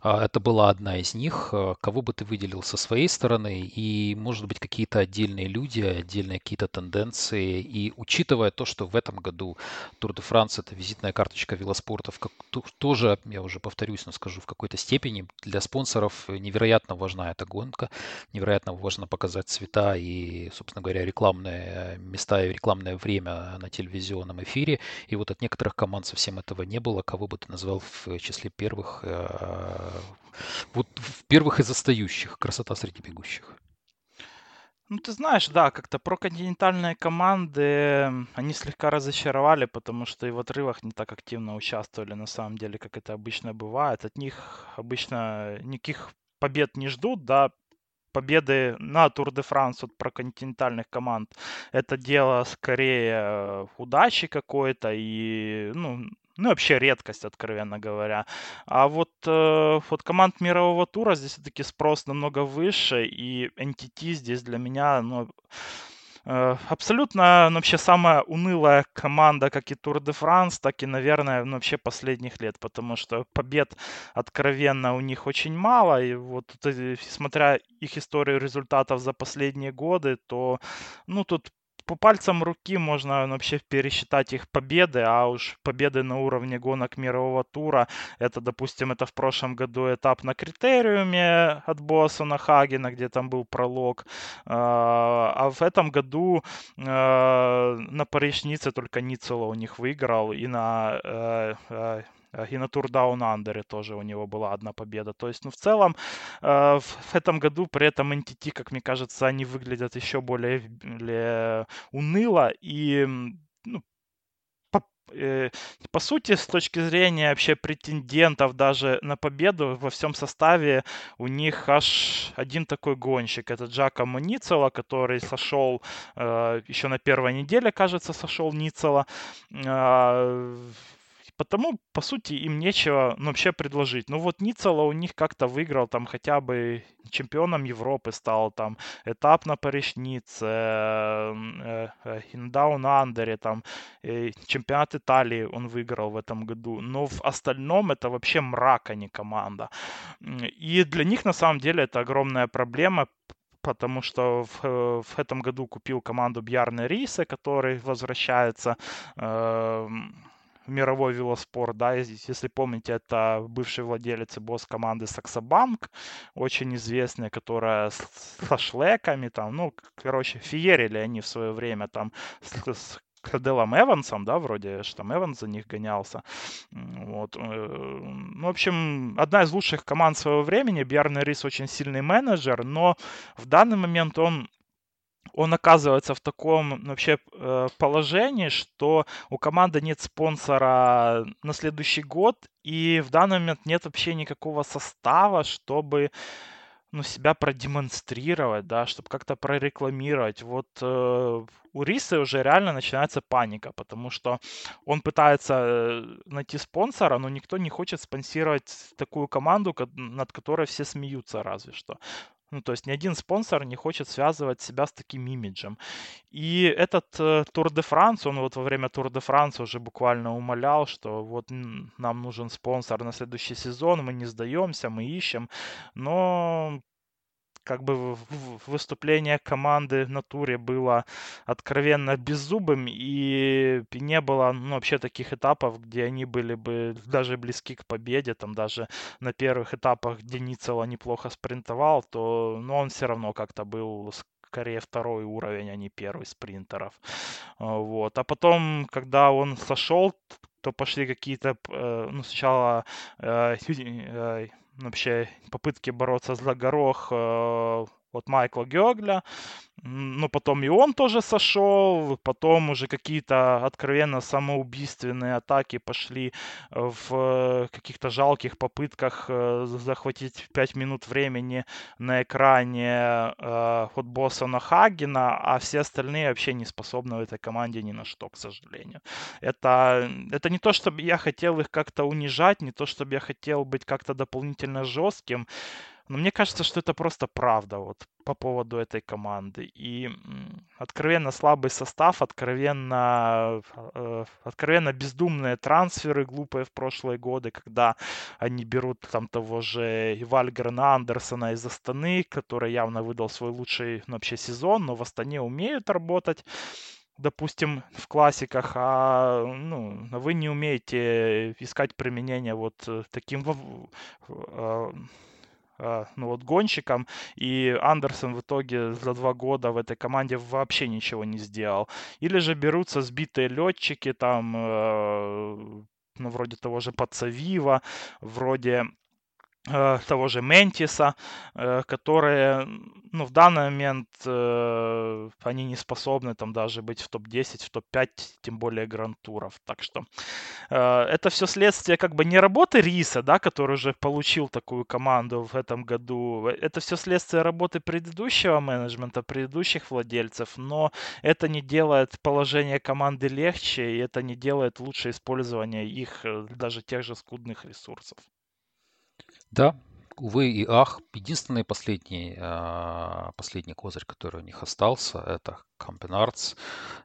а, это была одна из них. Кого бы ты выделил со своей стороны, и, может быть, какие-то отдельные люди, отдельные какие-то тенденции. И учитывая то, что в этом году Тур де Франс это визитная карточка велоспорта, как, тоже, я уже повторюсь, но скажу, в какой-то степени для спонсоров невероятно важна эта гонка, невероятно важно показать цвета и, собственно говоря, рекламные места и рекламное время на телевизионном эфире. И вот от некоторых команд совсем этого не было. Кого бы ты назвал в числе первых э, вот в первых из остающих. Красота среди бегущих. Ну, ты знаешь, да, как-то проконтинентальные команды, они слегка разочаровали, потому что и в отрывах не так активно участвовали, на самом деле, как это обычно бывает. От них обычно никаких побед не ждут, да, победы на Тур де Франс от проконтинентальных команд это дело скорее э, удачи какой-то и ну ну, вообще редкость, откровенно говоря. А вот, э, вот команд мирового тура здесь все-таки спрос намного выше, и NTT здесь для меня, ну, Э, абсолютно ну, вообще самая унылая команда, как и Тур де Франс, так и, наверное, ну, вообще последних лет, потому что побед откровенно у них очень мало, и вот смотря их историю результатов за последние годы, то ну тут по пальцам руки можно вообще пересчитать их победы, а уж победы на уровне гонок мирового тура, это, допустим, это в прошлом году этап на критериуме от Боссона Хагена, где там был пролог, а, а в этом году а, на Париж-Ницце только Ницело у них выиграл, и на э, Э, и на Тур Down Under тоже у него была одна победа. То есть, ну, в целом, э, в этом году при этом NTT, как мне кажется, они выглядят еще более, более уныло. И ну, по, э, по сути, с точки зрения вообще претендентов даже на победу во всем составе, у них аж один такой гонщик. Это Джака Ницела, который сошел э, еще на первой неделе, кажется, сошел Ницела. Э, Потому, по сути, им нечего ну, вообще предложить. Ну вот Ницела у них как-то выиграл, там хотя бы чемпионом Европы стал, там этап на Париж-Ницце, э, э, Индаун Андере, там э, чемпионат Италии он выиграл в этом году. Но в остальном это вообще мрак, а не команда. И для них на самом деле это огромная проблема, потому что в, в этом году купил команду Бьярны Риса, который возвращается э, мировой велоспорт, да, если помните, это бывший владелец и босс команды Саксобанк, очень известная, которая со шлеками, там, ну, короче, феерили они в свое время там с, с Каделом Эвансом, да, вроде, что там Эванс за них гонялся. Вот. Э, ну, в общем, одна из лучших команд своего времени. Бьярн Рис очень сильный менеджер, но в данный момент он он оказывается в таком вообще э, положении, что у команды нет спонсора на следующий год, и в данный момент нет вообще никакого состава, чтобы ну, себя продемонстрировать, да, чтобы как-то прорекламировать. Вот э, у Рисы уже реально начинается паника, потому что он пытается э, найти спонсора, но никто не хочет спонсировать такую команду, над которой все смеются разве что. Ну, то есть ни один спонсор не хочет связывать себя с таким имиджем. И этот э, Тур де Франс, он вот во время Тур де Франс уже буквально умолял, что вот нам нужен спонсор на следующий сезон, мы не сдаемся, мы ищем. Но как бы выступление команды на туре было откровенно беззубым, и не было ну, вообще таких этапов, где они были бы даже близки к победе, там даже на первых этапах, где Ницела неплохо спринтовал, то но он все равно как-то был скорее второй уровень, а не первый спринтеров. А, вот. А потом, когда он сошел, то пошли какие-то, э, ну, сначала э, вообще попытки бороться за горох э, от Майкла Гёгля, но потом и он тоже сошел, потом уже какие-то откровенно самоубийственные атаки пошли в каких-то жалких попытках э, захватить 5 минут времени на экране э, от Боссона Хагена, а все остальные вообще не способны в этой команде ни на что, к сожалению. Это, это не то, чтобы я хотел их как-то унижать, не то, чтобы я хотел быть как-то дополнительно жестким, но мне кажется, что это просто правда вот по поводу этой команды. И откровенно слабый состав, откровенно, э, откровенно бездумные трансферы глупые в прошлые годы, когда они берут там того же Вальгрена Андерсона из Астаны, который явно выдал свой лучший ну, вообще сезон, но в Астане умеют работать допустим, в классиках, а ну, вы не умеете искать применение вот э, таким э, ну вот гонщиком, и Андерсон в итоге за два года в этой команде вообще ничего не сделал. Или же берутся сбитые летчики, там, э, ну, вроде того же Пацавива, вроде Э, того же Ментиса, э, которые, ну, в данный момент э, они не способны там даже быть в топ-10, в топ-5, тем более грантуров. Так что это все следствие как бы не работы Риса, да, который уже получил такую команду в этом году. Это все следствие работы предыдущего менеджмента, предыдущих владельцев, но это не делает положение команды легче, и это не делает лучше использование их даже тех же скудных ресурсов. Да, увы и ах. Единственный последний, а, последний козырь, который у них остался, это Кампенартс.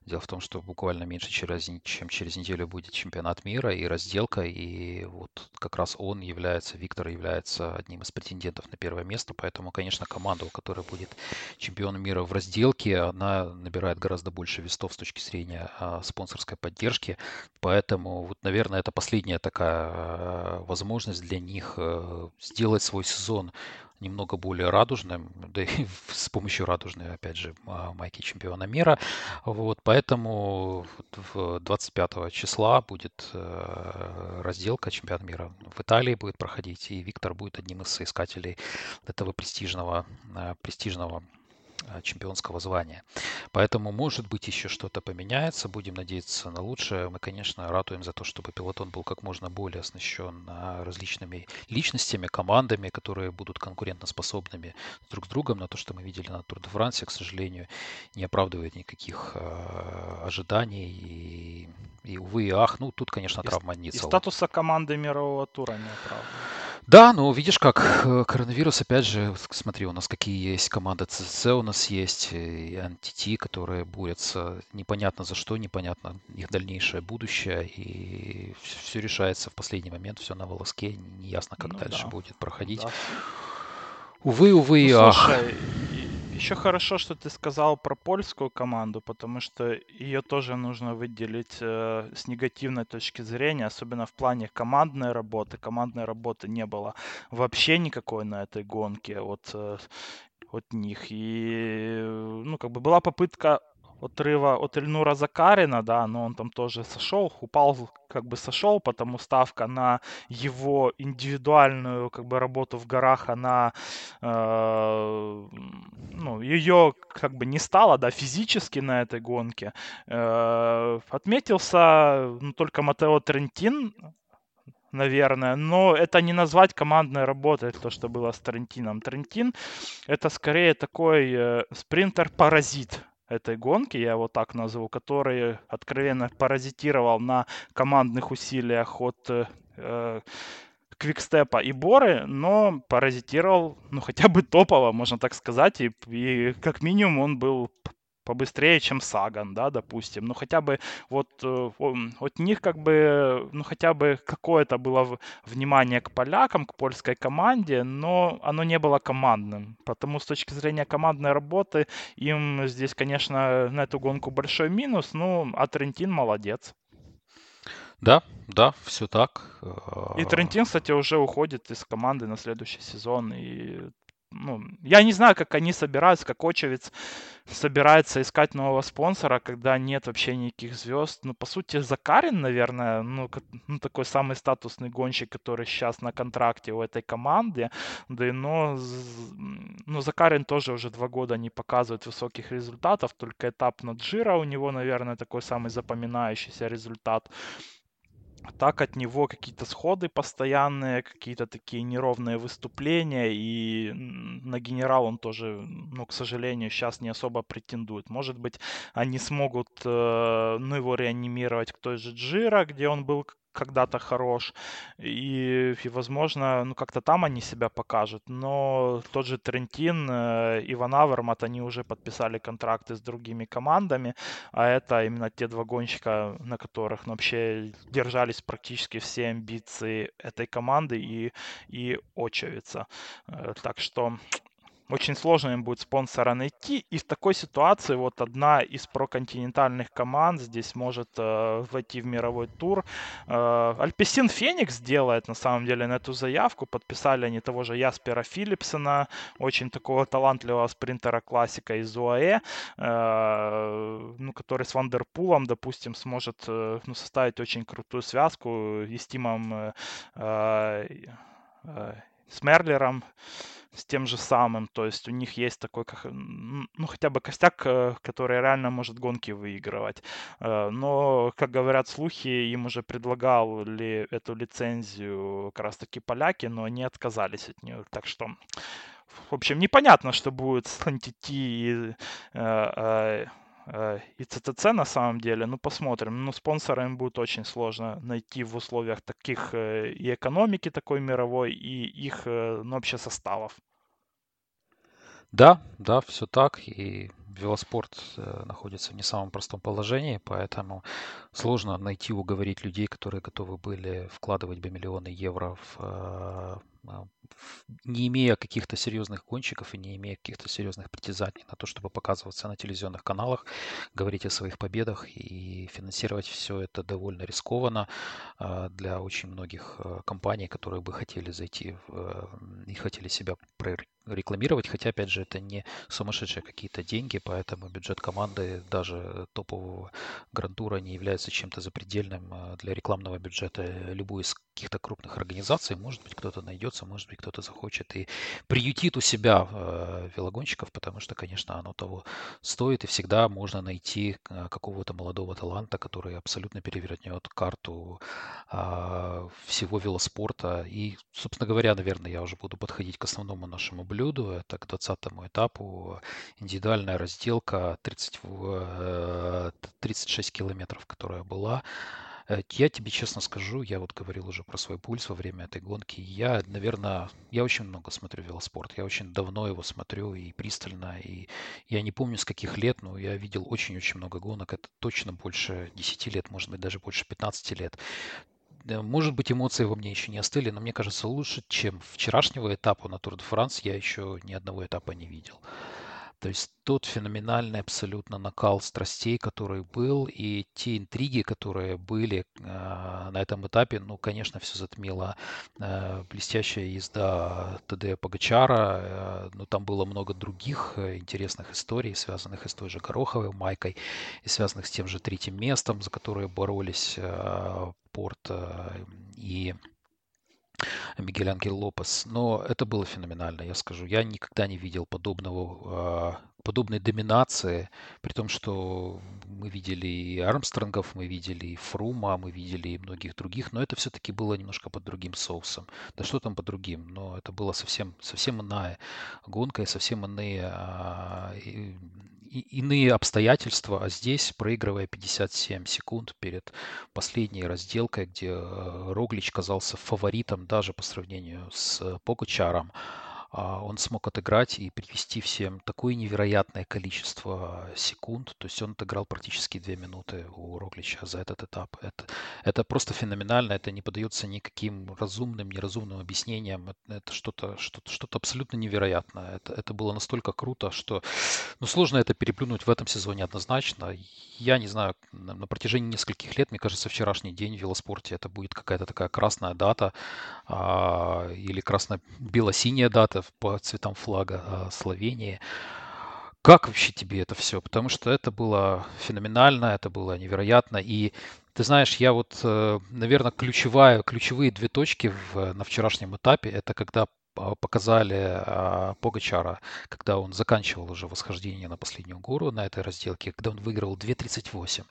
Дело в том, что буквально меньше через, чем через неделю будет чемпионат мира и разделка, и вот как раз он является, Виктор является одним из претендентов на первое место, поэтому, конечно, команда, у которой будет чемпион мира в разделке, она набирает гораздо больше вестов с точки зрения а, спонсорской поддержки, поэтому, вот, наверное, это последняя такая а, возможность для них а, сделать свой сезон немного более радужным, да и с помощью радужной, опять же, майки чемпиона мира. Вот, поэтому в 25 числа будет э, разделка чемпионата мира в Италии будет проходить, и Виктор будет одним из соискателей этого престижного, э, престижного чемпионского звания. Поэтому, может быть, еще что-то поменяется. Будем надеяться на лучшее. Мы, конечно, ратуем за то, чтобы пилотон был как можно более оснащен а, различными личностями, командами, которые будут конкурентоспособными друг с другом. Но то, что мы видели на Тур де Франсе, к сожалению, не оправдывает никаких э, ожиданий. И, и, увы, и ах, ну, тут, конечно, травма не И статуса команды мирового тура не оправдывает. Да, ну видишь как, э, коронавирус, опять же, смотри, у нас какие есть команды ЦЦ, у нас есть и NTT, которые борются непонятно за что, непонятно их дальнейшее будущее, и все решается в последний момент, все на волоске, неясно, как ну, дальше да. будет проходить. Да. Увы, увы, ну, ах. Слушай, еще хорошо, что ты сказал про польскую команду, потому что ее тоже нужно выделить э, с негативной точки зрения, особенно в плане командной работы. Командной работы не было вообще никакой на этой гонке от, э, от них. И, ну, как бы была попытка отрыва от Эльнура Закарина, да, но он там тоже сошел, упал, как бы сошел, потому ставка на его индивидуальную как бы работу в горах, она, э, ну, ее как бы не стало, да, физически на этой гонке. Э, отметился ну, только Матео Трентин, наверное, но это не назвать командной работой, то, что было с Трентином. Трентин это скорее такой э, спринтер-паразит, этой гонки, я его так назову, который откровенно паразитировал на командных усилиях от э, Квикстепа и Боры, но паразитировал, ну, хотя бы топово, можно так сказать, и, и как минимум он был побыстрее, чем Саган, да, допустим. Ну, хотя бы вот э, от них как бы, ну, хотя бы какое-то было внимание к полякам, к польской команде, но оно не было командным. Потому с точки зрения командной работы им здесь, конечно, на эту гонку большой минус, ну, а Трентин молодец. Да, да, все так. И Трентин, кстати, уже уходит из команды на следующий сезон, и ну, я не знаю, как они собираются, как Очевец собирается искать нового спонсора, когда нет вообще никаких звезд. Ну, по сути, Закарин, наверное, ну, ну такой самый статусный гонщик, который сейчас на контракте у этой команды. Да, но ну, Закарин тоже уже два года не показывает высоких результатов, только этап на Джира у него, наверное, такой самый запоминающийся результат так от него какие-то сходы постоянные, какие-то такие неровные выступления, и на генерал он тоже, ну, к сожалению, сейчас не особо претендует. Может быть, они смогут, э, ну, его реанимировать к той же Джира, где он был когда-то хорош, и, и возможно, ну как-то там они себя покажут, но тот же Трентин, э, Иван Авермат, они уже подписали контракты с другими командами, а это именно те два гонщика, на которых ну, вообще держались практически все амбиции этой команды и, и Очевица. Э, так что очень сложно им будет спонсора найти. И в такой ситуации вот одна из проконтинентальных команд здесь может э, войти в мировой тур. Э, Альпесин Феникс делает на самом деле на эту заявку. Подписали они того же Яспера Филлипсона, очень такого талантливого спринтера классика из УАЭ, э, ну, который с Вандерпулом, допустим, сможет э, ну, составить очень крутую связку и с Тимом э, э, с Мерлером с тем же самым. То есть у них есть такой, ну, хотя бы костяк, э, который реально может гонки выигрывать. Э, но, как говорят слухи, им уже предлагали эту лицензию как раз-таки поляки, но они отказались от нее. Так что в общем, непонятно, что будет с NTT и, э, и ЦТЦ на самом деле. Ну, посмотрим. Ну, спонсора им будет очень сложно найти в условиях таких и экономики такой мировой, и их, ну, вообще составов. Да, да, все так. И велоспорт э, находится в не самом простом положении, поэтому сложно найти, уговорить людей, которые готовы были вкладывать бы миллионы евро в э, не имея каких-то серьезных гонщиков и не имея каких-то серьезных притязаний на то, чтобы показываться на телевизионных каналах, говорить о своих победах и финансировать все это довольно рискованно а, для очень многих а, компаний, которые бы хотели зайти и хотели себя рекламировать, хотя, опять же, это не сумасшедшие какие-то деньги, поэтому бюджет команды даже топового грантура не является чем-то запредельным для рекламного бюджета. Любой из каких-то крупных организаций. Может быть, кто-то найдется, может быть, кто-то захочет и приютит у себя э, велогонщиков, потому что, конечно, оно того стоит, и всегда можно найти э, какого-то молодого таланта, который абсолютно перевернет карту э, всего велоспорта. И, собственно говоря, наверное, я уже буду подходить к основному нашему блюду. Это к 20 этапу индивидуальная разделка 30, 36 километров, которая была. Э, я тебе честно скажу, я вот говорил уже про свой пульс во время этой гонки. Я, наверное, я очень много смотрю велоспорт. Я очень давно его смотрю и пристально. И я не помню с каких лет, но я видел очень-очень много гонок. Это точно больше 10 лет, может быть, даже больше 15 лет. Может быть, эмоции во мне еще не остыли, но мне кажется, лучше, чем вчерашнего этапа на Тур де Франс, я еще ни одного этапа не видел. То есть тот феноменальный абсолютно накал страстей, который был, и те интриги, которые были э, на этом этапе, ну, конечно, все затмило э, блестящая езда ТД Погачара, э, но там было много других э, интересных историй, связанных и с той же Гороховой Майкой, и связанных с тем же третьим местом, за которое боролись э, Порт э, и Мигель Ангел Лопес. Но это было феноменально, я скажу. Я никогда не видел подобного, а, подобной доминации, при том, что мы видели и Армстронгов, мы видели и Фрума, мы видели и многих других, но это все-таки было немножко под другим соусом. Да что там под другим? Но это было совсем, совсем иная гонка и совсем иные а, иные обстоятельства, а здесь, проигрывая 57 секунд перед последней разделкой, где э, Роглич казался фаворитом даже по сравнению с Погачаром, а, он смог отыграть и привести всем такое невероятное количество секунд. То есть он отыграл практически две минуты у Роглича за этот этап. Это, это просто феноменально, это не поддается никаким разумным, неразумным объяснениям. Это, это что-то что что абсолютно невероятное. Это, это было настолько круто, что ну, сложно это переплюнуть в этом сезоне однозначно. Я не знаю, на, на протяжении нескольких лет, мне кажется, вчерашний день в велоспорте это будет какая-то такая красная дата а, или красно-бело-синяя дата по цветам флага а, Словении. Как вообще тебе это все? Потому что это было феноменально, это было невероятно. И ты знаешь, я вот, э, наверное, ключевая, ключевые две точки в, на вчерашнем этапе, это когда показали а, Погачара, когда он заканчивал уже восхождение на последнюю гору на этой разделке, когда он выиграл 2.38.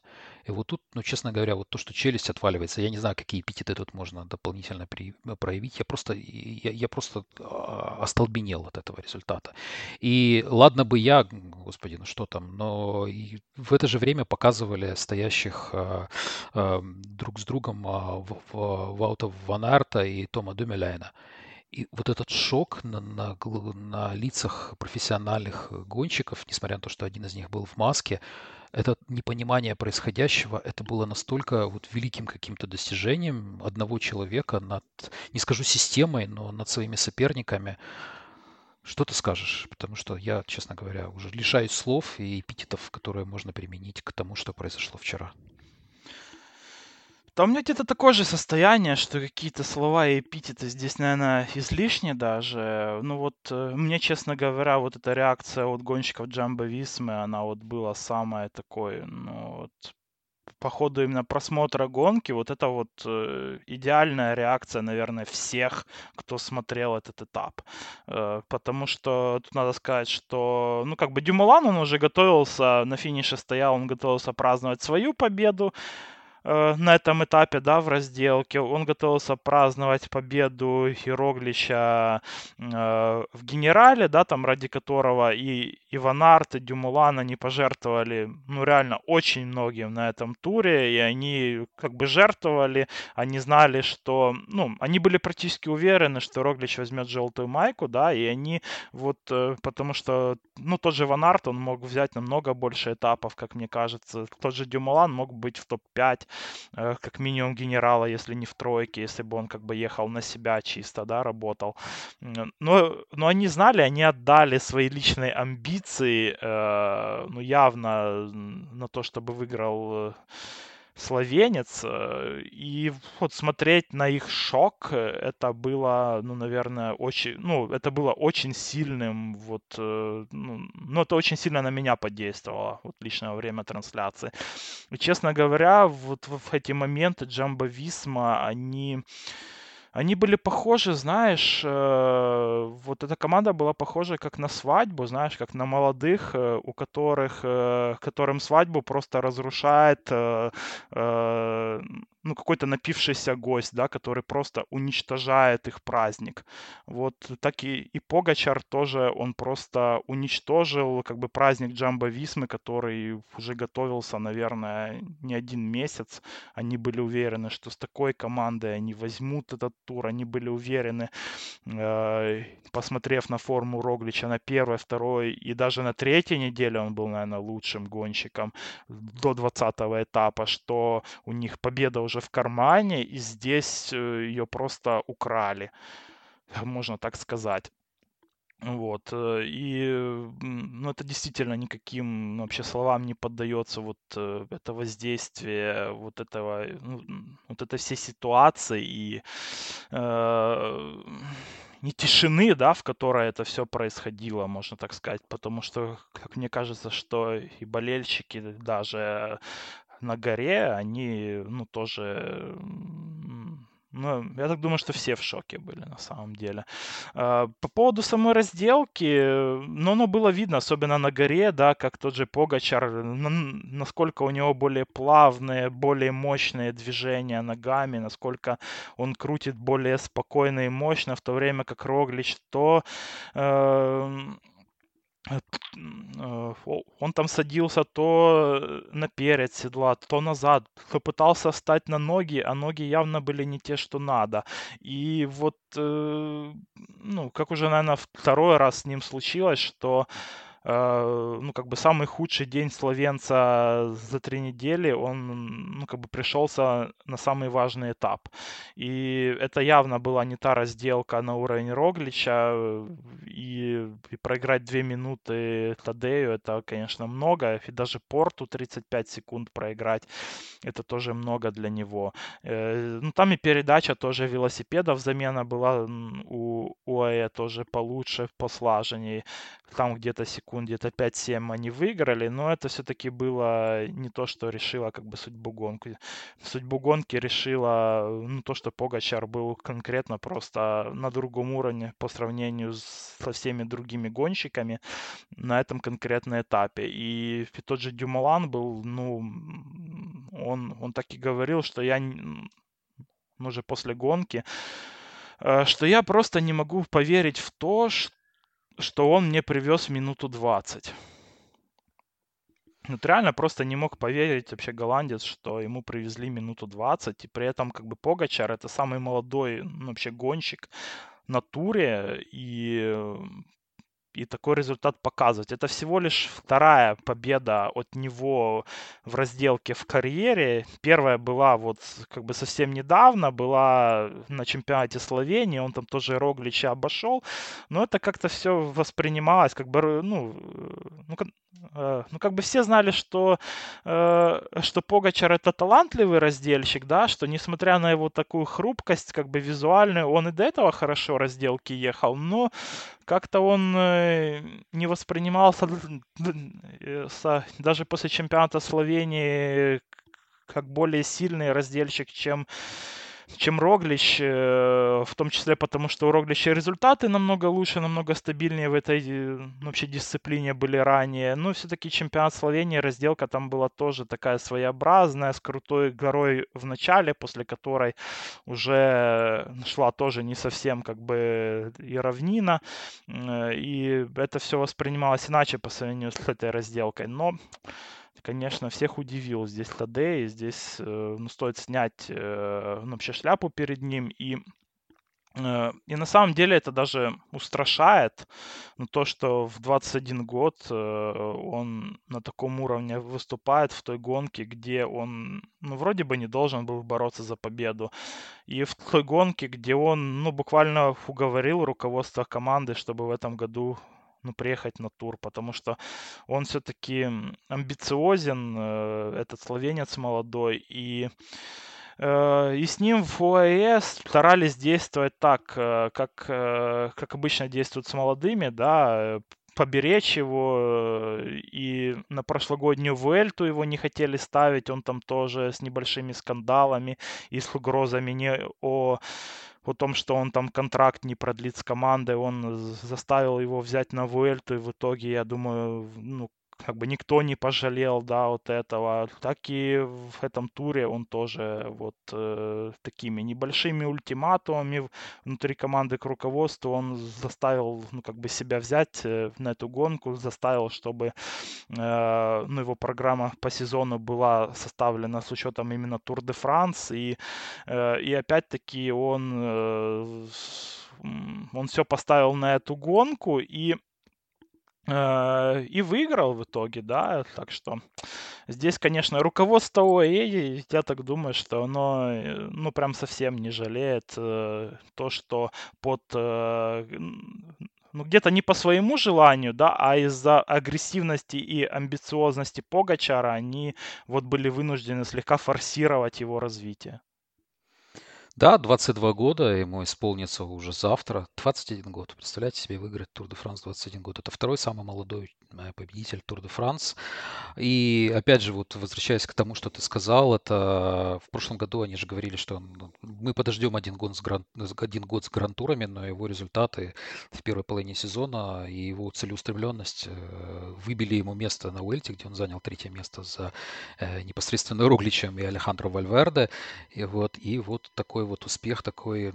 И вот тут, ну, честно говоря, вот то, что челюсть отваливается, я не знаю, какие эпитеты тут можно дополнительно при, проявить. Я просто, я, я просто а, остолбенел от этого результата. И ладно бы я, господи, ну что там, но в это же время показывали стоящих а, а, друг с другом а, в, в, Ваута Ван Арта и Тома Думеляйна. И вот этот шок на, на, на лицах профессиональных гонщиков, несмотря на то, что один из них был в маске, это непонимание происходящего, это было настолько вот великим каким-то достижением одного человека над, не скажу системой, но над своими соперниками. Что ты скажешь? Потому что я, честно говоря, уже лишаюсь слов и эпитетов, которые можно применить к тому, что произошло вчера. Да у меня где-то такое же состояние, что какие-то слова и эпитеты здесь, наверное, излишни даже. Ну вот, э, мне, честно говоря, вот эта реакция от гонщиков Джамбо Висмы, она вот была самая такой, ну вот, по ходу именно просмотра гонки, вот это вот э, идеальная реакция, наверное, всех, кто смотрел этот этап. Э, потому что тут надо сказать, что, ну, как бы Дюмалан, он уже готовился, на финише стоял, он готовился праздновать свою победу, на этом этапе, да, в разделке. Он готовился праздновать победу Хироглича э, в генерале, да, там ради которого и Иванарт, и Дюмулан, они пожертвовали, ну, реально очень многим на этом туре, и они как бы жертвовали, они знали, что, ну, они были практически уверены, что Роглич возьмет желтую майку, да, и они вот, э, потому что, ну, тот же Ванарт, он мог взять намного больше этапов, как мне кажется, тот же Дюмулан мог быть в топ-5, э, как минимум генерала, если не в тройке, если бы он как бы ехал на себя чисто, да, работал. Но, но они знали, они отдали свои личные амбиции, э, ну, явно на то, чтобы выиграл э, словенец. Э, и вот смотреть на их шок, э, это было, ну, наверное, очень, ну, это было очень сильным, вот, э, ну, ну, это очень сильно на меня подействовало, вот, личное время трансляции. И, честно говоря, вот в эти моменты Джамбо Висма, они они были похожи, знаешь, э, вот эта команда была похожа как на свадьбу, знаешь, как на молодых, э, у которых, э, которым свадьбу просто разрушает э, э, ну, какой-то напившийся гость, да, который просто уничтожает их праздник. Вот так и, и Погачар тоже, он просто уничтожил как бы праздник Джамбо Висмы, который уже готовился, наверное, не один месяц. Они были уверены, что с такой командой они возьмут этот тур, они были уверены, э, посмотрев на форму Роглича на первой, второй и даже на третьей неделе он был, наверное, лучшим гонщиком до 20 этапа, что у них победа уже в кармане, и здесь э, ее просто украли, можно так сказать. Вот, э, и, ну, это действительно никаким ну, вообще словам не поддается вот э, это воздействие вот этого, ну, вот этой всей ситуации и э, не тишины, да, в которой это все происходило, можно так сказать, потому что, как мне кажется, что и болельщики даже на горе, они, ну, тоже ну, я так думаю, что все в шоке были на самом деле. А, по поводу самой разделки, ну, оно было видно, особенно на горе, да, как тот же Погачар, насколько у него более плавные, более мощные движения ногами, насколько он крутит более спокойно и мощно, в то время как Роглич то э, он там садился то наперед седла, то назад, то пытался встать на ноги, а ноги явно были не те, что надо. И вот, э, ну, как уже, наверное, второй раз с ним случилось, что Э, ну, как бы самый худший день словенца за три недели, он, ну, как бы пришелся на самый важный этап. И это явно была не та разделка на уровень Роглича, и, и проиграть две минуты Тадею, это, конечно, много, и даже Порту 35 секунд проиграть, это тоже много для него. Э, ну, там и передача тоже велосипедов, замена была у УАЭ тоже получше, послаженней, там где-то секунд секунд где-то 5-7 они выиграли, но это все-таки было не то, что решило как бы судьбу гонки. Судьбу гонки решила ну, то, что Погачар был конкретно просто на другом уровне по сравнению со всеми другими гонщиками на этом конкретном этапе. И тот же Дюмалан был, ну, он, он так и говорил, что я ну, уже после гонки, э, что я просто не могу поверить в то, что что он мне привез минуту 20. Вот реально просто не мог поверить вообще голландец, что ему привезли минуту 20, и при этом как бы Погачар это самый молодой ну, вообще гонщик на туре, и и такой результат показывать. Это всего лишь вторая победа от него в разделке в карьере. Первая была вот как бы совсем недавно, была на чемпионате Словении, он там тоже Роглича обошел, но это как-то все воспринималось как бы, ну, ну, ну как бы все знали, что, э, что Погачар это талантливый раздельщик, да, что несмотря на его такую хрупкость, как бы визуальную, он и до этого хорошо разделки ехал, но как-то он э, не воспринимался э, даже после чемпионата Словении как более сильный раздельщик, чем чем Роглич, э, в том числе потому, что у Роглича результаты намного лучше, намного стабильнее в этой ну, вообще дисциплине были ранее. Но все-таки чемпионат Словении, разделка там была тоже такая своеобразная, с крутой горой в начале, после которой уже шла тоже не совсем как бы и равнина. И это все воспринималось иначе по сравнению с этой разделкой. Но конечно, всех удивил здесь Тадей. Здесь э, ну, стоит снять э, ну, вообще шляпу перед ним. И э, и на самом деле это даже устрашает ну, то, что в 21 год он на таком уровне выступает в той гонке, где он ну, вроде бы не должен был бороться за победу. И в той гонке, где он ну, буквально уговорил руководство команды, чтобы в этом году ну, приехать на тур, потому что он все-таки амбициозен, э, этот словенец молодой, и э, и с ним в ОАЭ старались действовать так, э, как, как обычно действуют с молодыми, да, поберечь его, и на прошлогоднюю Вуэльту его не хотели ставить, он там тоже с небольшими скандалами и с угрозами не о о том, что он там контракт не продлит с командой, он заставил его взять на Вуэльту, и в итоге, я думаю, ну, как бы никто не пожалел, да, вот этого. Так и в этом туре он тоже вот э, такими небольшими ультиматумами внутри команды к руководству. Он заставил, ну, как бы себя взять э, на эту гонку, заставил, чтобы, э, ну, его программа по сезону была составлена с учетом именно Тур де Франс, и, э, и опять-таки он, э, он все поставил на эту гонку, и и выиграл в итоге, да, так что здесь, конечно, руководство ОАЭ, я так думаю, что оно, э, ну, прям совсем не жалеет э, то, что под, ну, где-то не по своему желанию, да, а из-за агрессивности и амбициозности Погачара они вот были вынуждены слегка форсировать его развитие. Да, 22 года, ему исполнится уже завтра. 21 год. Представляете себе, выиграть Тур де Франс 21 год. Это второй самый молодой э, победитель Тур де Франс. И опять же, вот возвращаясь к тому, что ты сказал, это в прошлом году они же говорили, что ну, мы подождем один год с, гран, один год с грантурами, но его результаты в первой половине сезона и его целеустремленность э, выбили ему место на Уэльте, где он занял третье место за э, непосредственно Рогличем и Алехандро Вальверде. И вот, и вот такой вот успех, такой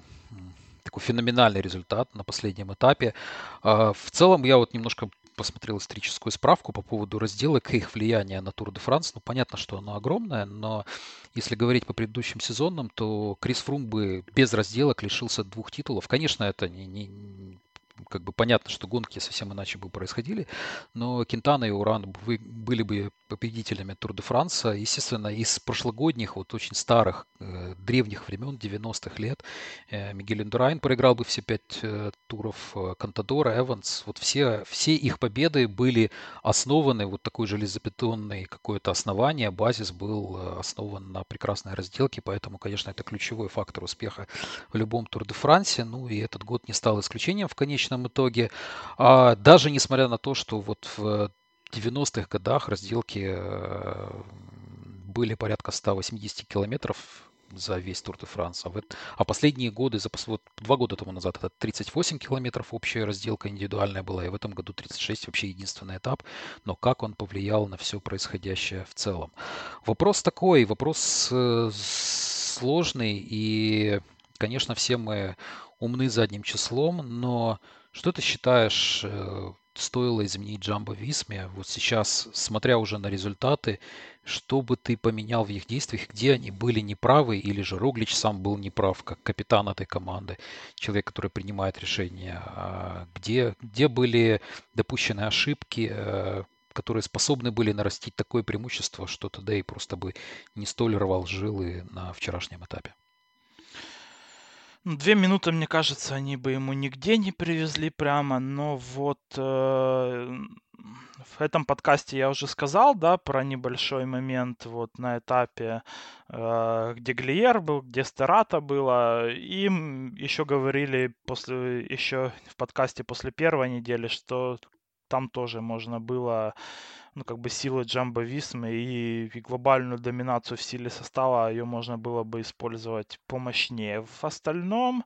такой феноменальный результат на последнем этапе. А, в целом я вот немножко посмотрел историческую справку по поводу разделок и их влияния на Тур де Франс. Ну, понятно, что оно огромное, но если говорить по предыдущим сезонам, то Крис Фрум бы без разделок лишился двух титулов. Конечно, это не, не, как бы понятно, что гонки совсем иначе бы происходили, но Кентана и Уран были бы победителями Тур де Франса. Естественно, из прошлогодних, вот очень старых, э, древних времен, 90-х лет, э, Мигель Индурайн проиграл бы все пять э, туров э, Контадора, Эванс. Вот все, все их победы были основаны, вот такой железобетонный какое-то основание, базис был основан на прекрасной разделке, поэтому, конечно, это ключевой фактор успеха в любом Тур де Франсе. Ну и этот год не стал исключением в конечном итоге. А даже несмотря на то, что вот в 90-х годах разделки э, были порядка 180 километров за весь Тур де Франс. А, в, а последние годы, за вот, два года тому назад, это 38 километров общая разделка индивидуальная была, и в этом году 36 вообще единственный этап. Но как он повлиял на все происходящее в целом? Вопрос такой, вопрос э, сложный, и, конечно, все мы умны задним числом, но что ты считаешь, э, стоило изменить Джамбо Висме? Вот сейчас, смотря уже на результаты, что бы ты поменял в их действиях, где они были неправы, или же Роглич сам был неправ, как капитан этой команды, человек, который принимает решения, а где, где были допущены ошибки, э, которые способны были нарастить такое преимущество, что и просто бы не столь рвал жилы на вчерашнем этапе. Ну, две минуты, мне кажется, они бы ему нигде не привезли прямо, но вот э, в этом подкасте я уже сказал, да, про небольшой момент вот на этапе, э, где Глиер был, где Стерата было. Им еще говорили после, еще в подкасте после первой недели, что там тоже можно было ну, как бы силы Джамбо Висмы и, и глобальную доминацию в силе состава ее можно было бы использовать помощнее. В остальном,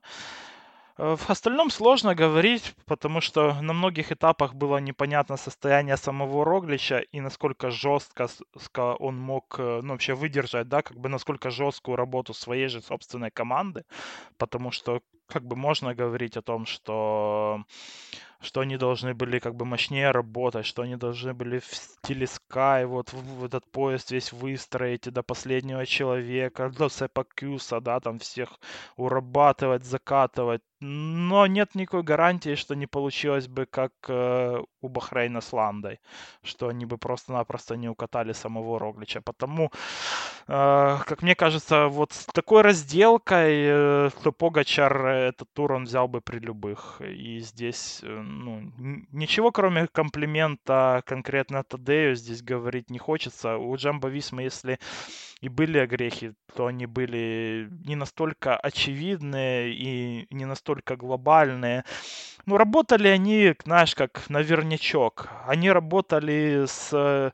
э, в остальном сложно говорить, потому что на многих этапах было непонятно состояние самого Роглича и насколько жестко он мог э, ну, вообще выдержать, да, как бы насколько жесткую работу своей же собственной команды, потому что как бы можно говорить о том, что что они должны были как бы мощнее работать, что они должны были в стиле Sky вот в, в этот поезд весь выстроить до последнего человека, до Сепакюса, да, там всех урабатывать, закатывать. Но нет никакой гарантии, что не получилось бы как э, у Бахрейна с Ландой, что они бы просто-напросто не укатали самого Роглича. Потому, э, как мне кажется, вот с такой разделкой, э, Погачар этот тур он взял бы при любых. И здесь, э, ну, ничего кроме комплимента конкретно Тадею здесь говорить не хочется. У Джамбо Висма, если и были огрехи, то они были не настолько очевидные и не настолько глобальные. Ну, работали они, знаешь, как навернячок. Они работали с,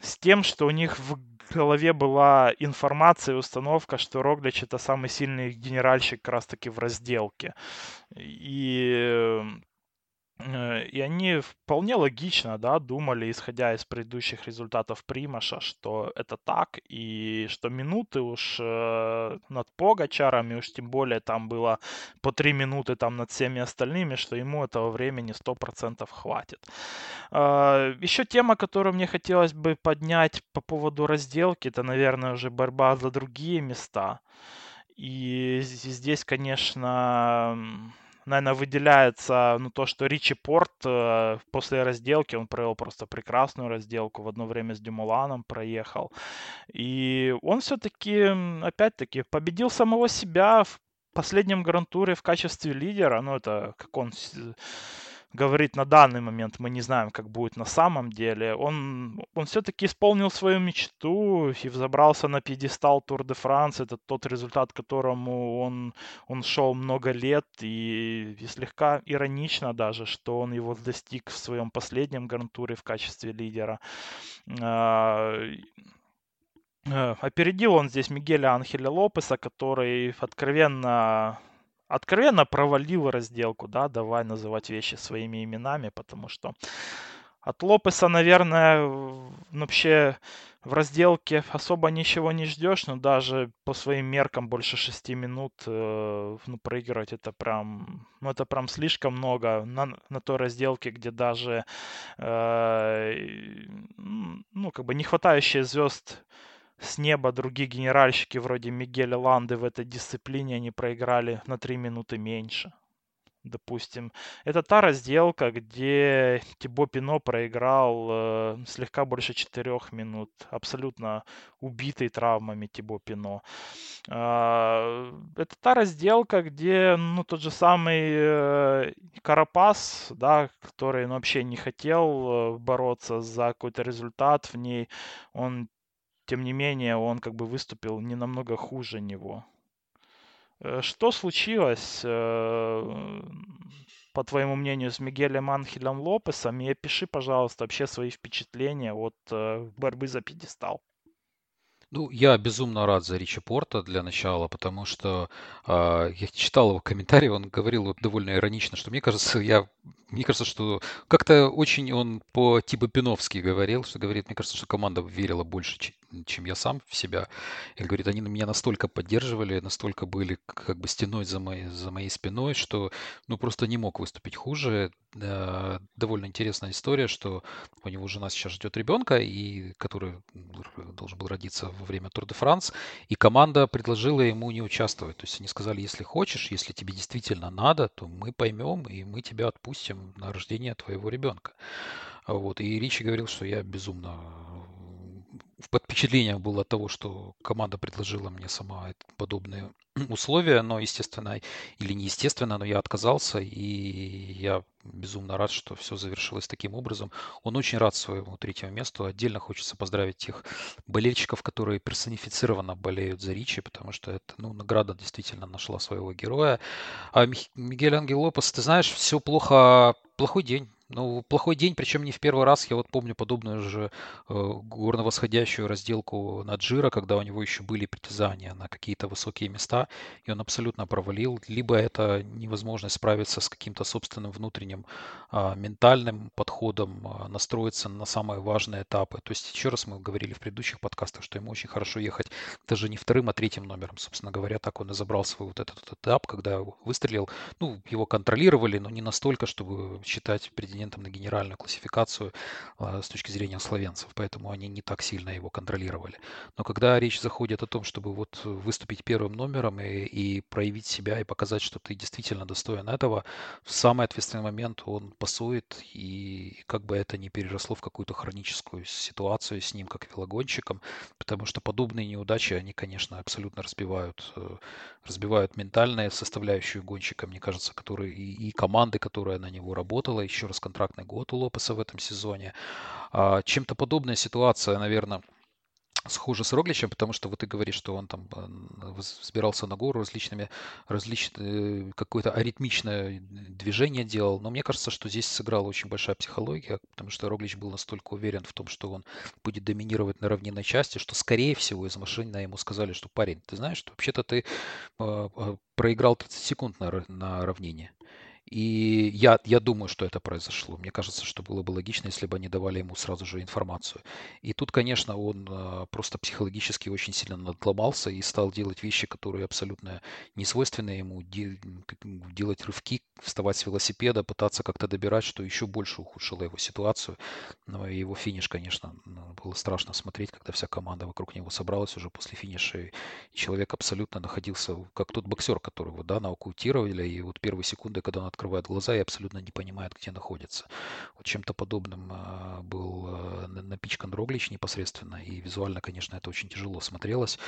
с тем, что у них в голове была информация и установка, что Роглич это самый сильный генеральщик как раз таки в разделке. И и они вполне логично, да, думали, исходя из предыдущих результатов Примаша, что это так, и что минуты уж э, над Погачарами, уж тем более там было по три минуты там над всеми остальными, что ему этого времени 100% хватит. Э, еще тема, которую мне хотелось бы поднять по поводу разделки, это, наверное, уже борьба за другие места. И здесь, конечно, наверное, выделяется ну, то, что Ричи Порт э, после разделки, он провел просто прекрасную разделку, в одно время с Дюмуланом проехал. И он все-таки, опять-таки, победил самого себя в последнем гран-туре в качестве лидера. Ну, это как он говорит на данный момент, мы не знаем, как будет на самом деле. Он, он все-таки исполнил свою мечту и взобрался на пьедестал Тур де Франс. Это тот результат, к которому он, он шел много лет. И, и слегка иронично даже, что он его достиг в своем последнем гран-туре в качестве лидера. А, э, опередил он здесь Мигеля Анхеля Лопеса, который откровенно откровенно провалил разделку, да, давай называть вещи своими именами, потому что от Лопеса, наверное, вообще в разделке особо ничего не ждешь, но даже по своим меркам больше 6 минут э, ну, проигрывать это прям, ну, это прям слишком много на, на той разделке, где даже, э, ну, как бы не хватающие звезд с неба другие генеральщики вроде Мигеля Ланды в этой дисциплине они проиграли на 3 минуты меньше. Допустим, это та разделка, где Тибо Пино проиграл э, слегка больше 4 минут. Абсолютно убитый травмами Тибо Пино. Э, это та разделка, где ну, тот же самый э, Карапас, да, который ну, вообще не хотел э, бороться за какой-то результат в ней, он тем не менее, он как бы выступил не намного хуже него. Э, что случилось, э, по твоему мнению, с Мигелем Анхелем Лопесом? И опиши, пожалуйста, вообще свои впечатления от э, борьбы за пьедестал. Ну, я безумно рад за Ричи Порта для начала, потому что э, я читал его комментарии, он говорил вот довольно иронично, что мне кажется, я мне кажется, что как-то очень он по типу Пиновски говорил, что говорит, мне кажется, что команда верила больше, чем я сам в себя. И говорит, они меня настолько поддерживали, настолько были как бы стеной за моей, за моей спиной, что ну просто не мог выступить хуже. Э, довольно интересная история, что у него жена сейчас ждет ребенка, и который должен был родиться во время Тур де Франс, и команда предложила ему не участвовать. То есть они сказали, если хочешь, если тебе действительно надо, то мы поймем, и мы тебя отпустим на рождение твоего ребенка. Вот. И Ричи говорил, что я безумно под впечатлением был от того, что команда предложила мне сама подобные условия, но естественно или неестественно, но я отказался, и я безумно рад, что все завершилось таким образом. Он очень рад своему третьему месту. Отдельно хочется поздравить тех болельщиков, которые персонифицированно болеют за Ричи, потому что это, ну, награда действительно нашла своего героя. А Мигель Ангел Лопес, ты знаешь, все плохо, плохой день Ну, плохой день, причем не в первый раз. Я вот помню подобную же э, горно-восходящую разделку на Джира, когда у него еще были притязания на какие-то высокие места, и он абсолютно провалил. Либо это невозможность справиться с каким-то собственным внутренним а, ментальным подходом, а, настроиться на самые важные этапы. То есть, еще раз мы говорили в предыдущих подкастах, что ему очень хорошо ехать даже не вторым, а третьим номером. Собственно говоря, так он и забрал свой вот этот этап, когда выстрелил. Ну, его контролировали, но не настолько, чтобы считать претендентом на генеральную классификацию а, с точки зрения словенцев, поэтому они не так сильно его контролировали. Но когда речь заходит о том, чтобы вот выступить первым номером и, и проявить себя и показать, что ты действительно достоин этого, в самый ответственный момент он пасует, и как бы это не переросло в какую-то хроническую ситуацию с ним, как велогонщиком, потому что подобные неудачи, они, конечно, абсолютно разбивают, э, разбивают ментальную составляющую гонщика, мне кажется, который и, и команды, которая на него работала, еще раз контрактный год у Лопеса в этом сезоне. А, чем-то подобная ситуация, наверное, схоже с Рогличем, потому что вот ты говоришь, что он там э, взбирался на гору различными, различные, какое-то аритмичное движение делал, но мне кажется, что здесь сыграла очень большая психология, потому что Роглич был настолько уверен в том, что он будет доминировать на равнинной части, что, скорее всего, из машины ему сказали, что парень, ты знаешь, что вообще-то ты э, э, проиграл 30 секунд на, на равнине. И я, я думаю, что это произошло. Мне кажется, что было бы логично, если бы они давали ему сразу же информацию. И тут, конечно, он э, просто психологически очень сильно надломался и стал делать вещи, которые абсолютно не свойственны ему. Де, делать рывки, вставать с велосипеда, пытаться как-то добирать, что еще больше ухудшило его ситуацию. Но его финиш, конечно, было страшно смотреть, когда вся команда вокруг него собралась уже после финиша. И человек абсолютно находился, как тот боксер, которого да, нокаутировали. И вот первые секунды, когда он открывает глаза и абсолютно не понимает, где находится. Вот чем-то подобным а, был а, напичкан Роглич непосредственно, и визуально, конечно, это очень тяжело смотрелось.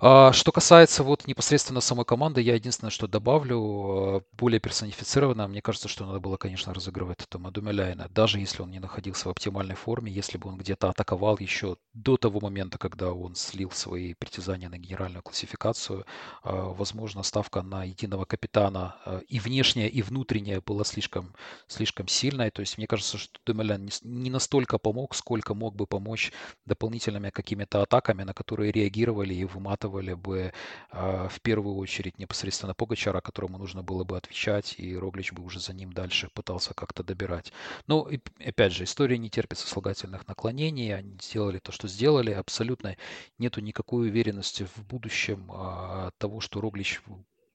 А, что касается вот непосредственно самой команды, я единственное, что добавлю, а, более персонифицированно, мне кажется, что надо было, конечно, разыгрывать Тома Думеляйна, даже если он не находился в оптимальной форме, если бы он где-то атаковал еще до того момента, когда он слил свои притязания на генеральную классификацию, а, возможно, ставка на единого капитана и внешняя, и внутренняя была слишком, слишком сильной, то есть мне кажется, что Думелян не настолько помог, сколько мог бы помочь дополнительными какими-то атаками, на которые реагировали и выматывали захватывали бы э, в первую очередь непосредственно Погачара, которому нужно было бы отвечать, и Роглич бы уже за ним дальше пытался как-то добирать. Но, и, опять же, история не терпит сослагательных наклонений, они сделали то, что сделали, абсолютно нету никакой уверенности в будущем э, того, что Роглич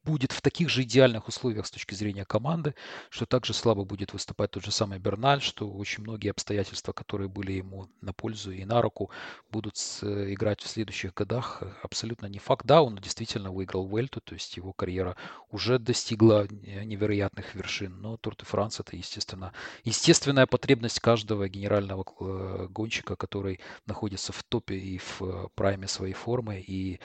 будет в таких же идеальных условиях с точки зрения команды, что также слабо будет выступать тот же самый Берналь, что очень многие обстоятельства, которые были ему на пользу и на руку, будут с, играть в следующих годах. Абсолютно не факт. Да, он действительно выиграл Вельту, то есть его карьера уже достигла невероятных вершин, но Тур де Франс это, естественно, естественная потребность каждого генерального э, гонщика, который находится в топе и в э, прайме своей формы, и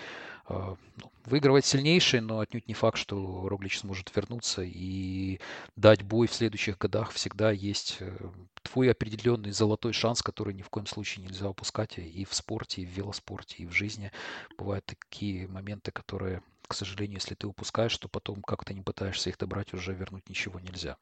а, ну, выигрывать сильнейший, но отнюдь не факт, что Роглич сможет вернуться и дать бой в следующих годах. Всегда есть э, твой определенный золотой шанс, который ни в коем случае нельзя упускать и в спорте, и в велоспорте, и в жизни. Бывают такие моменты, которые, к сожалению, если ты упускаешь, то потом как то не пытаешься их добрать, уже вернуть ничего нельзя.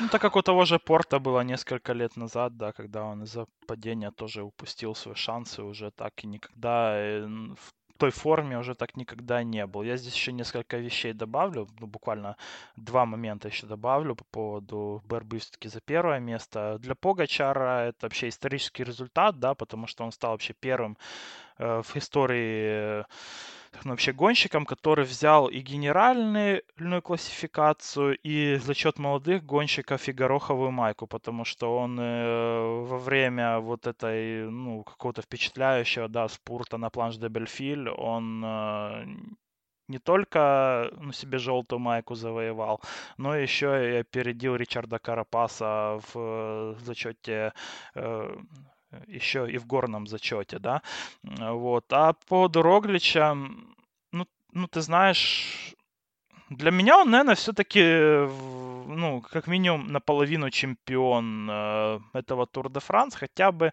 Ну, так как у того же Порта было несколько лет назад, да, когда он из-за падения тоже упустил свои шансы, уже так и никогда э, в той форме уже так никогда не был. Я здесь еще несколько вещей добавлю, ну, буквально два момента еще добавлю по поводу борьбы все-таки за первое место. Для Погачара это вообще исторический результат, да, потому что он стал вообще первым э, в истории вообще гонщиком, который взял и генеральную классификацию, и за счет молодых гонщиков и гороховую майку, потому что он э, во время вот этой, ну, какого-то впечатляющего, да, спорта на планш де Бельфиль, он э, не только ну, себе желтую майку завоевал, но еще и опередил Ричарда Карапаса в э, зачете э, еще и в горном зачете, да. Вот. А по Роглича, ну, ну ты знаешь, Для меня он, наверное, все-таки, ну, как минимум наполовину чемпион э, этого Тур де Франс, хотя бы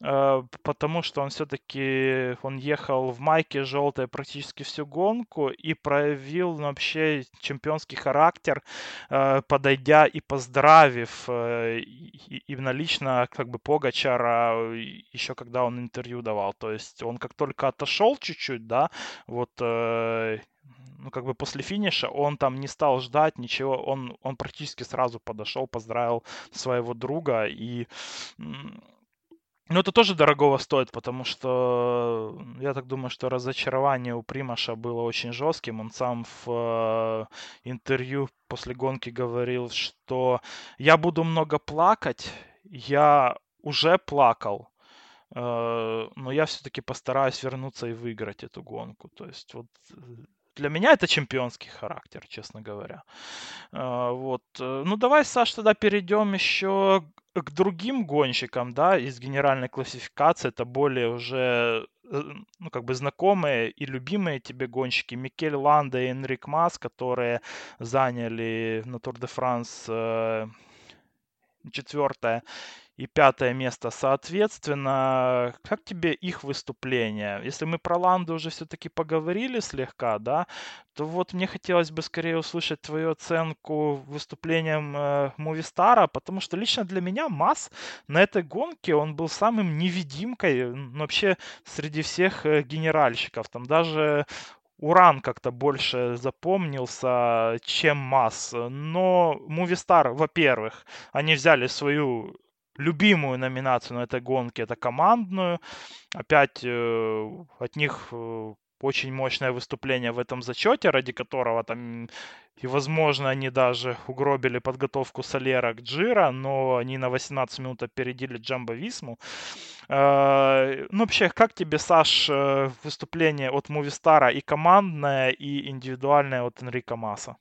э, потому, что он все-таки, он ехал в майке желтой практически всю гонку и проявил ну, вообще чемпионский характер, э, подойдя и поздравив именно лично как бы Погачара еще когда он интервью давал. То есть он как только отошел чуть-чуть, да, вот ну, как бы после финиша он там не стал ждать ничего, он, он практически сразу подошел, поздравил своего друга, и ну, это тоже дорогого стоит, потому что я так думаю, что разочарование у Примаша было очень жестким. Он сам в э, интервью после гонки говорил, что я буду много плакать, я уже плакал, э, но я все-таки постараюсь вернуться и выиграть эту гонку. То есть вот э, для меня это чемпионский характер, честно говоря. А, вот. Э, ну, давай, Саш, тогда перейдем еще к другим гонщикам, да, из генеральной классификации. Это более уже э, ну, как бы знакомые и любимые тебе гонщики Микель Ланда и Энрик Мас, которые заняли на Тур де Франс э, четвертое и пятое место соответственно. Как тебе их выступление? Если мы про Ланду уже все-таки поговорили слегка, да, то вот мне хотелось бы скорее услышать твою оценку выступлением э, Мувистара, потому что лично для меня Масс на этой гонке, он был самым невидимкой вообще среди всех э, генеральщиков. Там даже Уран как-то больше запомнился, чем Масс. Но Мувистар, во-первых, они взяли свою любимую номинацию на этой гонке, это командную. Опять э, от них э, очень мощное выступление в этом зачете, ради которого там и, возможно, они даже угробили подготовку Солера к Джира, но они на 18 минут опередили Джамбо Висму. Э, ну, вообще, как тебе, Саш, э, выступление от Мувистара и командное, и индивидуальное от Энрика Масса?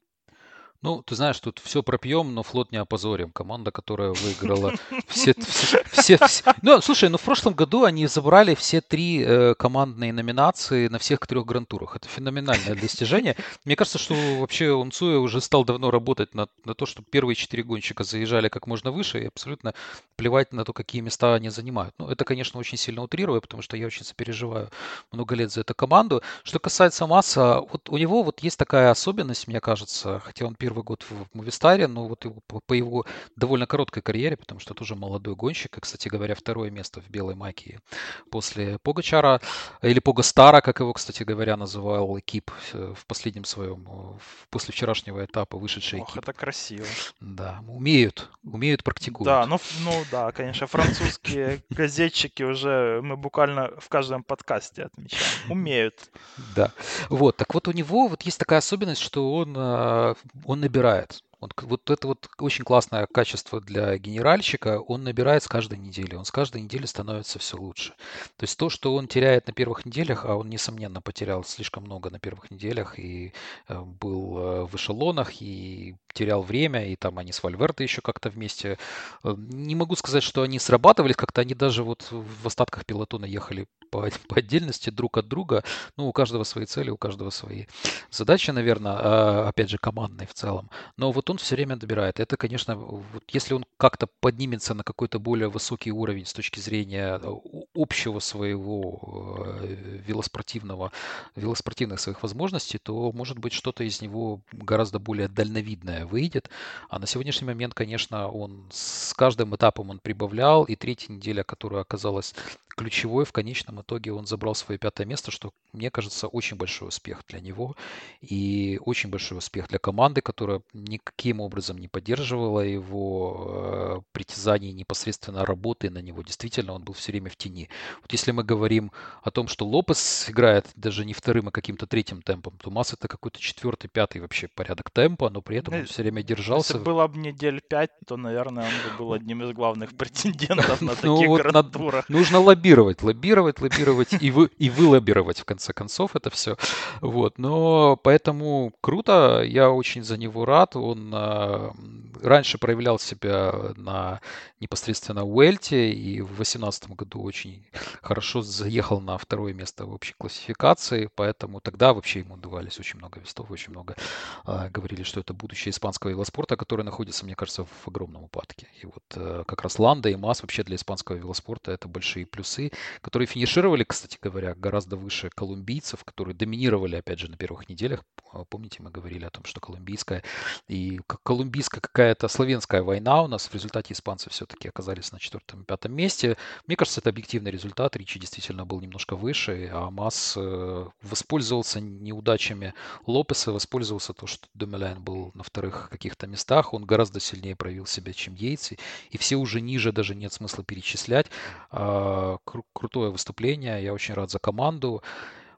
Ну, ты знаешь, тут все пропьем, но флот не опозорим. Команда, которая выиграла все, все, все, все. Ну, слушай, ну в прошлом году они забрали все три э, командные номинации на всех трех грантурах. Это феноменальное достижение. Мне кажется, что вообще Унцуя уже стал давно работать на, на то, чтобы первые четыре гонщика заезжали как можно выше и абсолютно плевать на то, какие места они занимают. Ну, это, конечно, очень сильно утрирую, потому что я очень сопереживаю много лет за эту команду. Что касается Масса, вот у него вот есть такая особенность, мне кажется, хотя он первый первый год в Мувистаре, но вот его, по его довольно короткой карьере, потому что тоже молодой гонщик, и, кстати говоря, второе место в белой майке после Погачара, или Погастара, как его, кстати говоря, называл Экип э, в последнем своем, э, после вчерашнего этапа вышедший Ох, это красиво. Да, умеют, умеют, практикуют. Да, ну, ну да, конечно, французские газетчики уже мы буквально в каждом подкасте отмечаем. Умеют. Да. Вот, так вот у него вот есть такая особенность, что он, э, он набирает. Вот, вот это вот очень классное качество для генеральщика. Он набирает с каждой недели. Он с каждой недели становится все лучше. То есть то, что он теряет на первых неделях, а он, несомненно, потерял слишком много на первых неделях и э, был э, в эшелонах, и терял время, и там они с Вальверде еще как-то вместе. Э, не могу сказать, что они срабатывались, как-то они даже вот в остатках пилотона ехали по, по отдельности друг от друга. Ну, у каждого свои цели, у каждого свои задачи, наверное, а, опять же, командные в целом. Но вот он все время добирает. Это, конечно, вот если он как-то поднимется на какой-то более высокий уровень с точки зрения э, общего своего э, велоспортивного, велоспортивных своих возможностей, то, может быть, что-то из него гораздо более дальновидное выйдет. А на сегодняшний момент, конечно, он с каждым этапом он прибавлял, и третья неделя, которая оказалась ключевой в конечном итоге он забрал свое пятое место, что, мне кажется, очень большой успех для него и очень большой успех для команды, которая никаким образом не поддерживала его э, притязаний непосредственно работы на него. Действительно, он был все время в тени. Вот если мы говорим о том, что Лопес играет даже не вторым, а каким-то третьим темпом, то Масс это какой-то четвертый, пятый вообще порядок темпа, но при этом он все время держался. Если было бы недель пять, то, наверное, он бы был одним из главных претендентов на ну таких ну, вот грантурах. Нужно лоббировать, лоббировать, лоббировать пролоббировать и, вы, и вылоббировать, в конце концов, это все. Вот. Но поэтому круто, я очень за него рад. Он э, раньше проявлял себя на непосредственно Уэльте и в 2018 году очень хорошо заехал на второе место в общей классификации, поэтому тогда вообще ему давались очень много вестов, очень много э, говорили, что это будущее испанского велоспорта, который находится, мне кажется, в огромном упадке. И вот э, как раз Ланда и Мас вообще для испанского велоспорта это большие плюсы, которые финишировали, кстати говоря, гораздо выше колумбийцев, которые доминировали, опять же, на первых неделях. Помните, мы говорили о том, что колумбийская и колумбийская какая-то славянская война у нас в результате испанцы все-таки оказались на четвертом и пятом месте. Мне кажется, это объективный результат. Ричи действительно был немножко выше, а Мас э, воспользовался неудачами Лопеса, воспользовался то, что Домеляйн был на вторых каких-то местах. Он гораздо сильнее проявил себя, чем Йейтс. И все уже ниже даже нет смысла перечислять. А, кру- крутое выступление. Я очень рад за команду.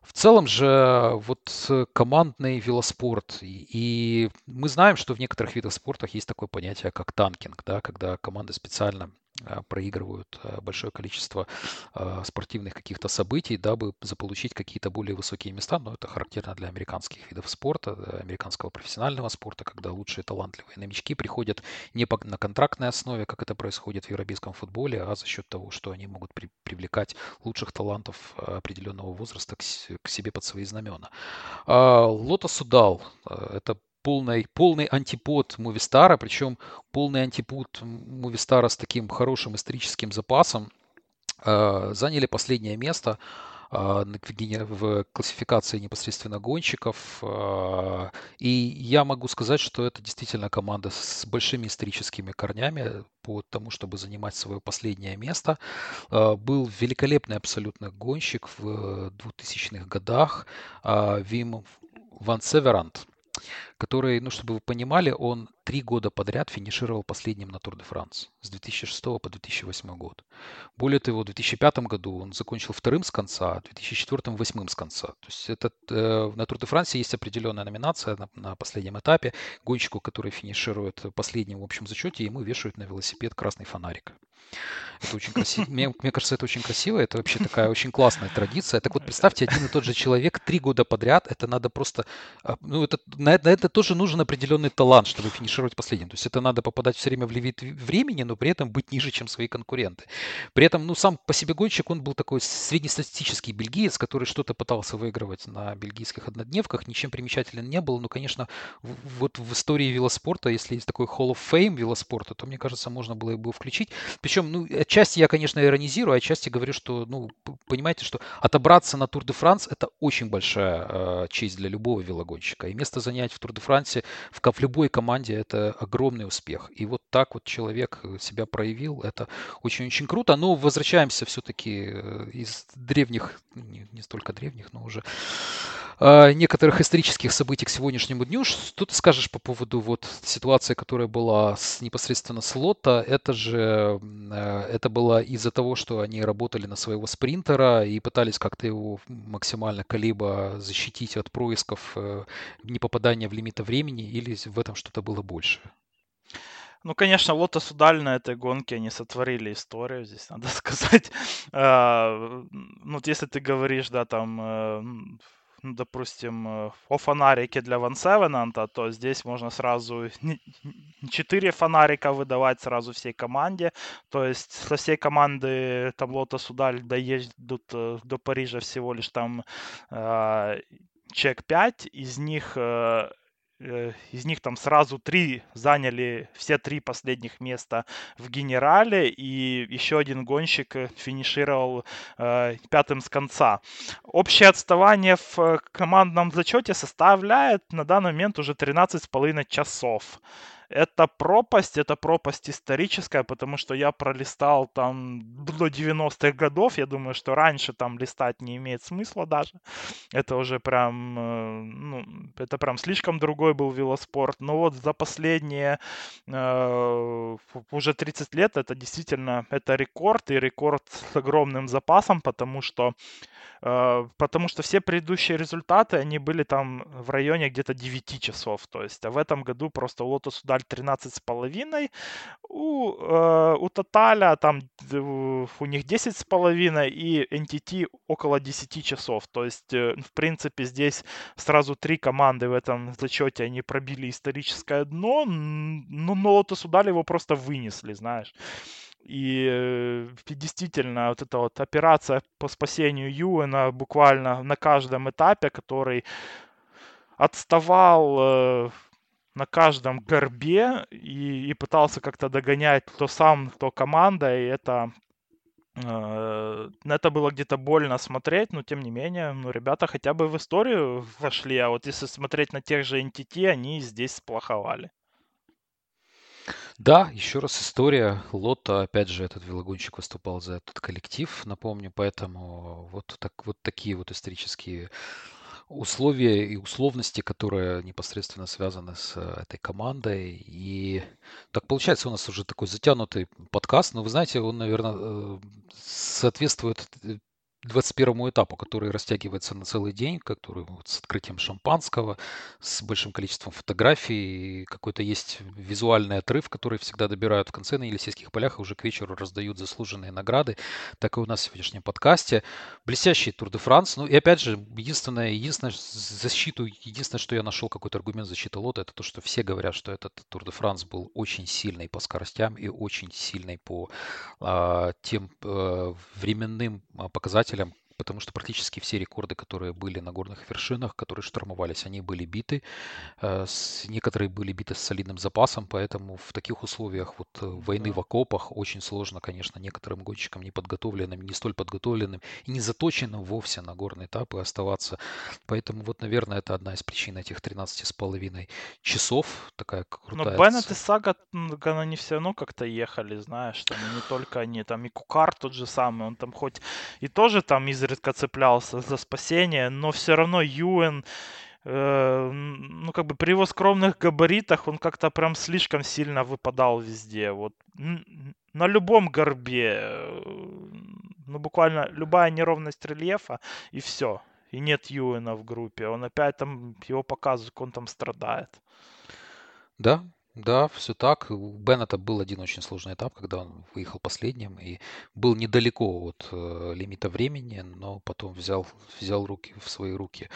В целом же вот командный велоспорт, и, мы знаем, что в некоторых видах спорта есть такое понятие, как танкинг, да, когда команды специально проигрывают а, большое количество а, спортивных каких-то событий, дабы заполучить какие-то более высокие места. Но это характерно для американских видов спорта, американского профессионального спорта, когда лучшие талантливые новички приходят не на контрактной основе, как это происходит в европейском футболе, а за счет того, что они могут при привлекать лучших талантов определенного возраста к, к себе под свои знамена. Лота Судал – это полный, полный антипод Мувистара, причем полный антипод Мувистара с таким хорошим историческим запасом, а, заняли последнее место а, в классификации непосредственно гонщиков. А, и я могу сказать, что это действительно команда с большими историческими корнями по тому, чтобы занимать свое последнее место. Был великолепный абсолютно гонщик в 2000-х годах Вим Ван Северант который, ну, чтобы вы понимали, он три года подряд финишировал последним на Тур де Франс с 2006 по 2008 год. Более того, в 2005 году он закончил вторым с конца, а в 2004 восьмым с конца. То есть это, э, на Тур де Франсе есть определенная номинация на, на последнем этапе. Гонщику, который финиширует последним в общем зачете, ему вешают на велосипед красный фонарик. Это очень красиво. Мне, мне кажется, это очень красиво. Это вообще такая очень классная традиция. Так вот, представьте, один и тот же человек три года подряд. Это надо просто... А, ну, это, на, на это тоже нужен определенный талант, чтобы финишировать последним. То есть это надо попадать все время в лимит времени, но при этом быть ниже, чем свои конкуренты. При этом, ну, сам по себе гонщик, он был такой среднестатистический бельгиец, который что-то пытался выигрывать на бельгийских однодневках. Ничем примечателен не был. Но, конечно, вот в истории велоспорта, если есть такой Hall of Fame велоспорта, то, мне кажется, можно было его включить. Причем, ну, отчасти я, конечно, иронизирую, а отчасти говорю, что, ну, понимаете, что отобраться на Тур де Франс – это очень большая э, честь для любого велогонщика. И место занять в Тур де Франсе в, в любой команде – это огромный успех. И вот так вот человек себя проявил, это очень-очень круто. Но возвращаемся все-таки э, из древних, не, не столько древних, но уже э, некоторых исторических событий к сегодняшнему дню. Что ты скажешь по поводу вот ситуации, которая была с, непосредственно с Лотто? Это же э, это было из-за того, что они работали на своего спринтера и пытались как-то его максимально калибо защитить от происков э, непопадания в лимиты времени, или в этом что-то было больше? Ну, конечно, Лотос Судаль на этой гонке они сотворили историю, здесь надо сказать. А, ну, вот если ты говоришь, да, там э, допустим, э, о фонарике для Ван Севенанта, то здесь можно сразу 4 фонарика выдавать сразу всей команде. То есть со всей команды там Лота Судаль доедут э, до Парижа всего лишь там э, чек 5, из них Э, из них там сразу три заняли все три последних места в генерале, и еще один гонщик э, финишировал э, пятым с конца. Общее отставание в э, командном зачете составляет на данный момент уже 13,5 часов это пропасть, это пропасть историческая, потому что я пролистал там до 90-х годов, я думаю, что раньше там листать не имеет смысла даже. Это уже прям, э, ну, это прям слишком другой был велоспорт. Но вот за последние э, уже 30 лет это действительно, это рекорд, и рекорд с огромным запасом, потому что э, потому что все предыдущие результаты, они были там в районе где-то 9 часов. То есть, а в этом году просто Lotus Заль 13,5. У, э, у Тоталя там у них 10,5 и NTT около 10 часов. То есть, э, в принципе, здесь сразу три команды в этом зачете они пробили историческое дно. Ну, но Лотос Удаль его просто вынесли, знаешь. И э, действительно, вот эта вот операция по спасению Юэна буквально на каждом этапе, который отставал э, на каждом горбе и, и пытался как-то догонять кто сам, кто команда, и это э, это было где-то больно смотреть, но тем не менее, ну, ребята хотя бы в историю вошли, а вот если смотреть на тех же NTT, они здесь сплоховали. Да, еще раз история. Лотта, опять же, этот велогонщик выступал за этот коллектив, напомню, поэтому вот, так, вот такие вот исторические условия и условности, которые непосредственно связаны с э, этой командой. И так получается у нас уже такой затянутый подкаст, но вы знаете, он, наверное, э, соответствует э, 21 этапу, который растягивается на целый день, который вот с открытием шампанского, с большим количеством фотографий, какой-то есть визуальный отрыв, который всегда добирают в конце на Елисейских полях и уже к вечеру раздают заслуженные награды. Так и у нас в сегодняшнем подкасте. Блестящий Тур де Франс. Ну и опять же, единственное, единственное защиту, единственное, что я нашел какой-то аргумент защиты лота, это то, что все говорят, что этот Тур де Франс был очень сильный по скоростям и очень сильный по а, тем а, временным показателям, показателям, потому что практически все рекорды, которые были на горных вершинах, которые штурмовались, они были биты. Э, некоторые были биты с солидным запасом, поэтому в таких условиях вот э, войны в окопах очень сложно, конечно, некоторым гонщикам неподготовленным, не столь подготовленным и не заточенным вовсе на горные этапы оставаться. Поэтому вот, наверное, это одна из причин этих 13 с половиной часов. Такая крутая... Но Беннет и Сага, они все равно как-то ехали, знаешь, там не только они, там и Кукар тот же самый, он там хоть и тоже там из изредка цеплялся за спасение, но все равно Юэн, э, ну, как бы при его скромных габаритах он как-то прям слишком сильно выпадал везде. Вот на любом горбе, э, ну, буквально любая неровность рельефа, и все. И нет Юэна в группе. Он опять там, его показывают, он там страдает. Да, да, все так. У Беннета был один очень сложный этап, когда он выехал последним и был недалеко от э, лимита времени, но потом взял, взял руки в свои руки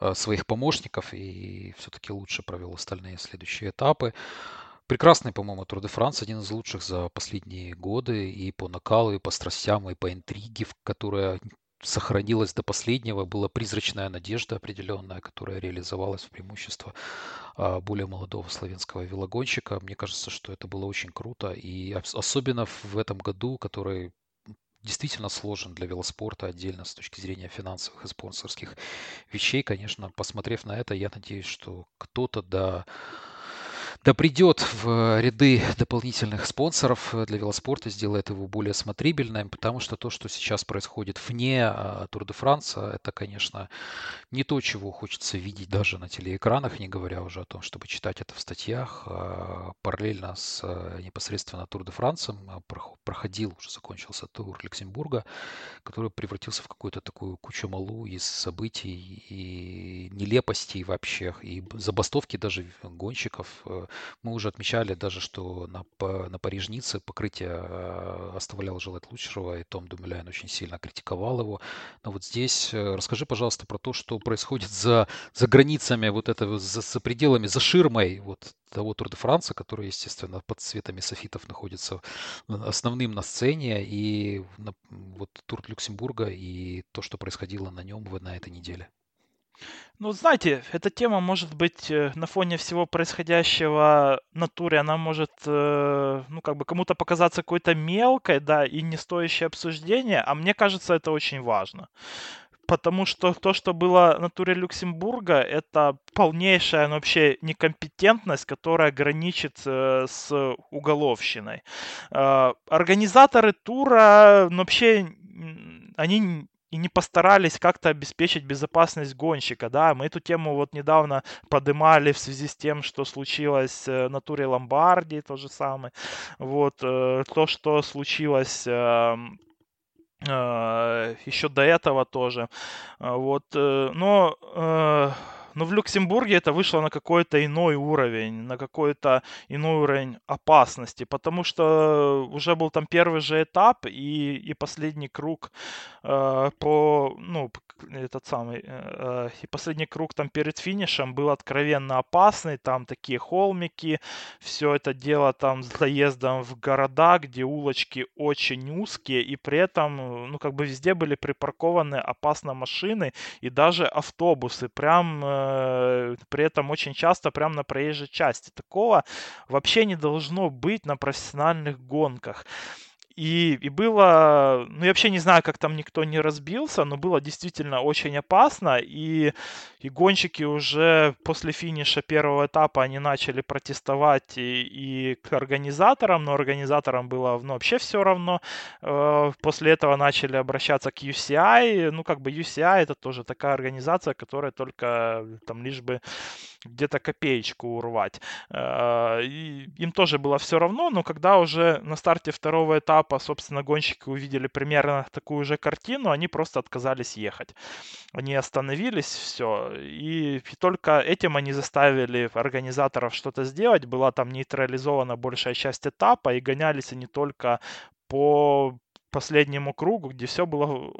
э, своих помощников и все-таки лучше провел остальные следующие этапы. Прекрасный, по-моему, Тур де Франс, один из лучших за последние годы и по накалу, и по страстям, и по интриге, которая сохранилась до последнего, была призрачная надежда определенная, которая реализовалась в преимущество а, более молодого славянского велогонщика. Мне кажется, что это было очень круто, и особенно в этом году, который действительно сложен для велоспорта отдельно с точки зрения финансовых и спонсорских вещей. Конечно, посмотрев на это, я надеюсь, что кто-то до да придет в ряды дополнительных спонсоров для велоспорта, сделает его более смотрибельным, потому что то, что сейчас происходит вне а, Тур де Франса, это, конечно, не то, чего хочется видеть даже на телеэкранах, не говоря уже о том, чтобы читать это в статьях. А, параллельно с а, непосредственно Тур де Франсом проходил, уже закончился тур Люксембурга, который превратился в какую-то такую кучу малу из событий и нелепостей вообще, и забастовки даже гонщиков э, мы уже отмечали даже, что на, на Парижнице покрытие э, оставляло желать лучшего, и Том Думеляйн очень сильно критиковал его. Но вот здесь э, расскажи, пожалуйста, про то, что происходит за, за границами вот этого, за, за пределами, за ширмой вот того Тур де Франса, который, естественно, под цветами софитов находится основным на сцене, и вот Тур Люксембурга, и то, что происходило на нем на этой неделе. Ну, знаете, эта тема может быть э, на фоне всего происходящего на туре, она может, э, ну, как бы кому-то показаться какой-то мелкой, да, и не стоящей обсуждения, а мне кажется, это очень важно. Потому что то, что было на туре Люксембурга, это полнейшая ну, вообще некомпетентность, которая граничит э, с уголовщиной. Э, организаторы тура ну, вообще они и не постарались как-то обеспечить безопасность гонщика, да, мы эту тему вот недавно подымали в связи с тем, что случилось э, на туре Ломбардии, то же самое, вот, э, то, что случилось эм, э, еще до этого тоже, вот, но но в Люксембурге это вышло на какой-то иной уровень, на какой-то иной уровень опасности, потому что уже был там первый же этап и, и последний круг э, по, ну, этот самый, э, и последний круг там перед финишем был откровенно опасный, там такие холмики, все это дело там с заездом в города, где улочки очень узкие, и при этом, ну, как бы везде были припаркованы опасно машины и даже автобусы, прям э, при этом очень часто прям на проезжей части. Такого вообще не должно быть на профессиональных гонках. И, и было, ну я вообще не знаю, как там никто не разбился, но было действительно очень опасно. И, и гонщики уже после финиша первого этапа они начали протестовать и, и к организаторам, но организаторам было ну, вообще все равно. Э, после этого начали обращаться к UCI. Ну как бы UCI это тоже такая организация, которая только там лишь бы где-то копеечку урвать. Э, и им тоже было все равно, но когда уже на старте второго этапа, собственно, гонщики увидели примерно такую же картину, они просто отказались ехать. Они остановились, все. И, только этим они заставили организаторов что-то сделать. Была там нейтрализована большая часть этапа, и гонялись они только по последнему кругу, где все было,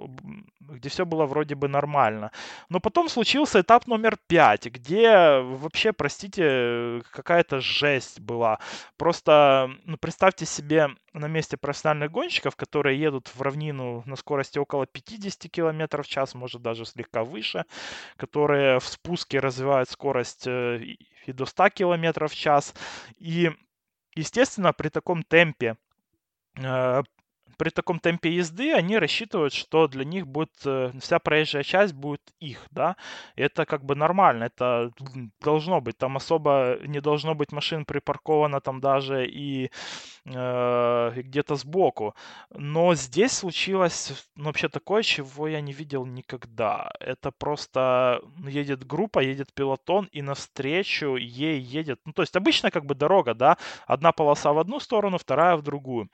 где все было вроде бы нормально. Но потом случился этап номер пять, где вообще, простите, какая-то жесть была. Просто, ну, представьте себе на месте профессиональных гонщиков, которые едут в равнину на скорости около 50 км в час, может даже слегка выше, которые в спуске развивают скорость э, и до 100 км в час. И, естественно, при таком темпе э, при таком темпе езды они рассчитывают, что для них будет э, вся проезжая часть будет их, да. Это как бы нормально, это должно быть. Там особо не должно быть машин припарковано там даже и э, где-то сбоку. Но здесь случилось ну, вообще такое, чего я не видел никогда. Это просто едет группа, едет пилотон, и навстречу ей едет... Ну, то есть обычно как бы дорога, да, одна полоса в одну сторону, вторая в другую.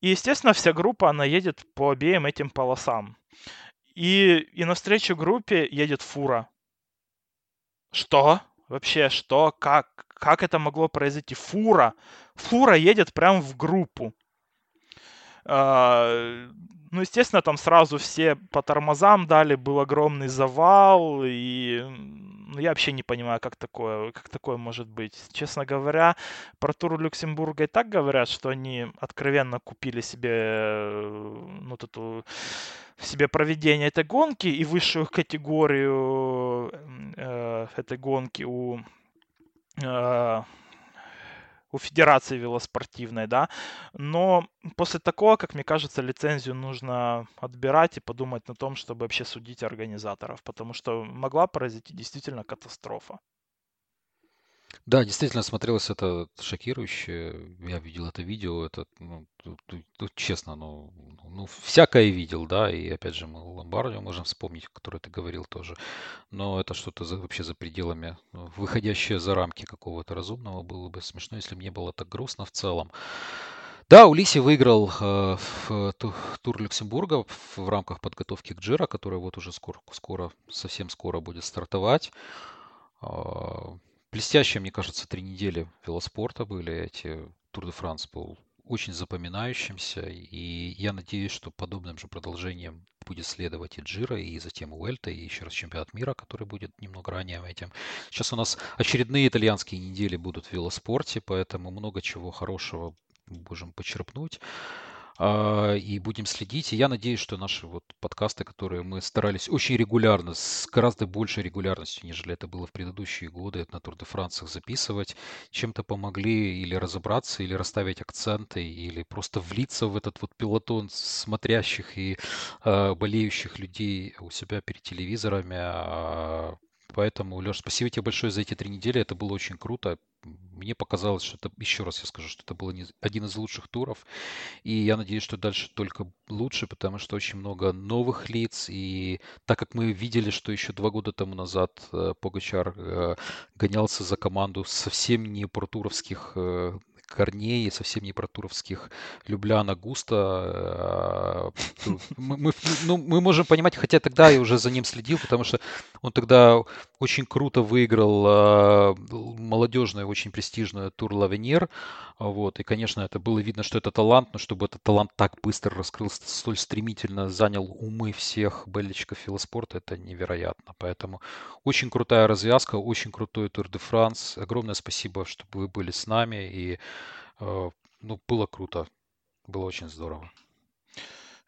И, естественно, вся группа, она едет по обеим этим полосам. И, и навстречу группе едет фура. Что? Вообще, что? Как? Как это могло произойти? Фура. Фура едет прямо в группу. Ну, естественно, там сразу все по тормозам дали, был огромный завал, и ну, я вообще не понимаю, как такое, как такое может быть. Честно говоря, про тур Люксембурга и так говорят, что они откровенно купили себе ну, вот эту себе проведение этой гонки и высшую категорию э, этой гонки у э, у Федерации велоспортивной, да, но после такого, как мне кажется, лицензию нужно отбирать и подумать на том, чтобы вообще судить организаторов, потому что могла произойти действительно катастрофа. Да, действительно смотрелось это шокирующе. Я видел это видео, это, ну, тут, тут- тут честно, ну, ну, всякое видел, да, и опять же мы Ломбардию можем вспомнить, который ты говорил тоже. Но это что-то за- вообще за пределами, ну, выходящее за рамки какого-то разумного. Было бы смешно, если бы не было так грустно в целом. Да, Улиси выиграл э, в ту- тур Люксембурга в, в рамках подготовки к Джира, который вот уже скоро, скоро, совсем скоро будет стартовать. А, Блестящие, мне кажется, три недели велоспорта были. Эти Тур де Франс был очень запоминающимся. И я надеюсь, что подобным же продолжением будет следовать и Джира, и затем Уэльта, и еще раз чемпионат мира, который будет немного ранее этим. Сейчас у нас очередные итальянские недели будут в велоспорте, поэтому много чего хорошего можем почерпнуть. А, и будем следить. И я надеюсь, что наши вот подкасты, которые мы старались очень регулярно, с гораздо большей регулярностью, нежели это было в предыдущие годы на Тур де Францах записывать, чем-то помогли или разобраться, или расставить акценты, или просто влиться в этот вот пилотон смотрящих и э, болеющих людей у себя перед телевизорами. Поэтому, Леш, спасибо тебе большое за эти три недели. Это было очень круто мне показалось, что это, еще раз я скажу, что это был один из лучших туров. И я надеюсь, что дальше только лучше, потому что очень много новых лиц. И так как мы видели, что еще два года тому назад э, Погачар э, гонялся за команду совсем не протуровских э, корней, совсем не про туровских Любляна, Густа. Э, мы, мы, ну, мы можем понимать, хотя тогда я уже за ним следил, потому что он тогда очень круто выиграл э, молодежную, очень престижную тур Лавенер. Вот, и, конечно, это было видно, что это талант, но чтобы этот талант так быстро раскрылся, столь стремительно занял умы всех болельщиков велоспорта, это невероятно. Поэтому очень крутая развязка, очень крутой Тур де Франс. Огромное спасибо, что вы были с нами, и ну, было круто, было очень здорово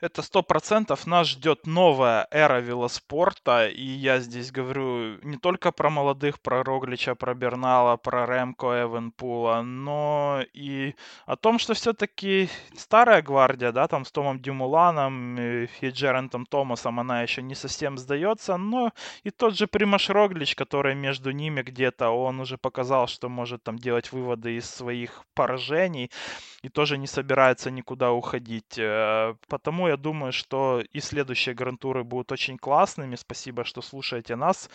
это сто процентов нас ждет новая эра велоспорта, и я здесь говорю не только про молодых, про Роглича, про Бернала, про Ремко, Эвенпула, но и о том, что все-таки старая гвардия, да, там с Томом Дюмуланом и Джерентом Томасом, она еще не совсем сдается, но и тот же Примаш Роглич, который между ними где-то, он уже показал, что может там делать выводы из своих поражений, и тоже не собирается никуда уходить. Э, потому я думаю, что и следующие грантуры будут очень классными. Спасибо, что слушаете нас.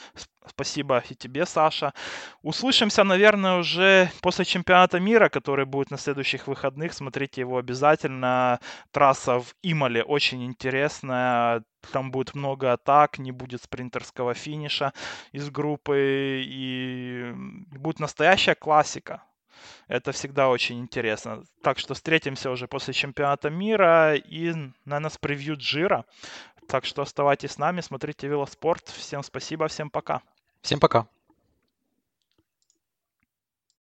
Спасибо и тебе, Саша. Услышимся, наверное, уже после чемпионата мира, который будет на следующих выходных. Смотрите его обязательно. Трасса в Имале очень интересная. Там будет много атак, не будет спринтерского финиша из группы. И будет настоящая классика. Это всегда очень интересно. Так что встретимся уже после чемпионата мира и, наверное, с превью Джира. Так что оставайтесь с нами, смотрите велоспорт. Всем спасибо, всем пока. Всем пока.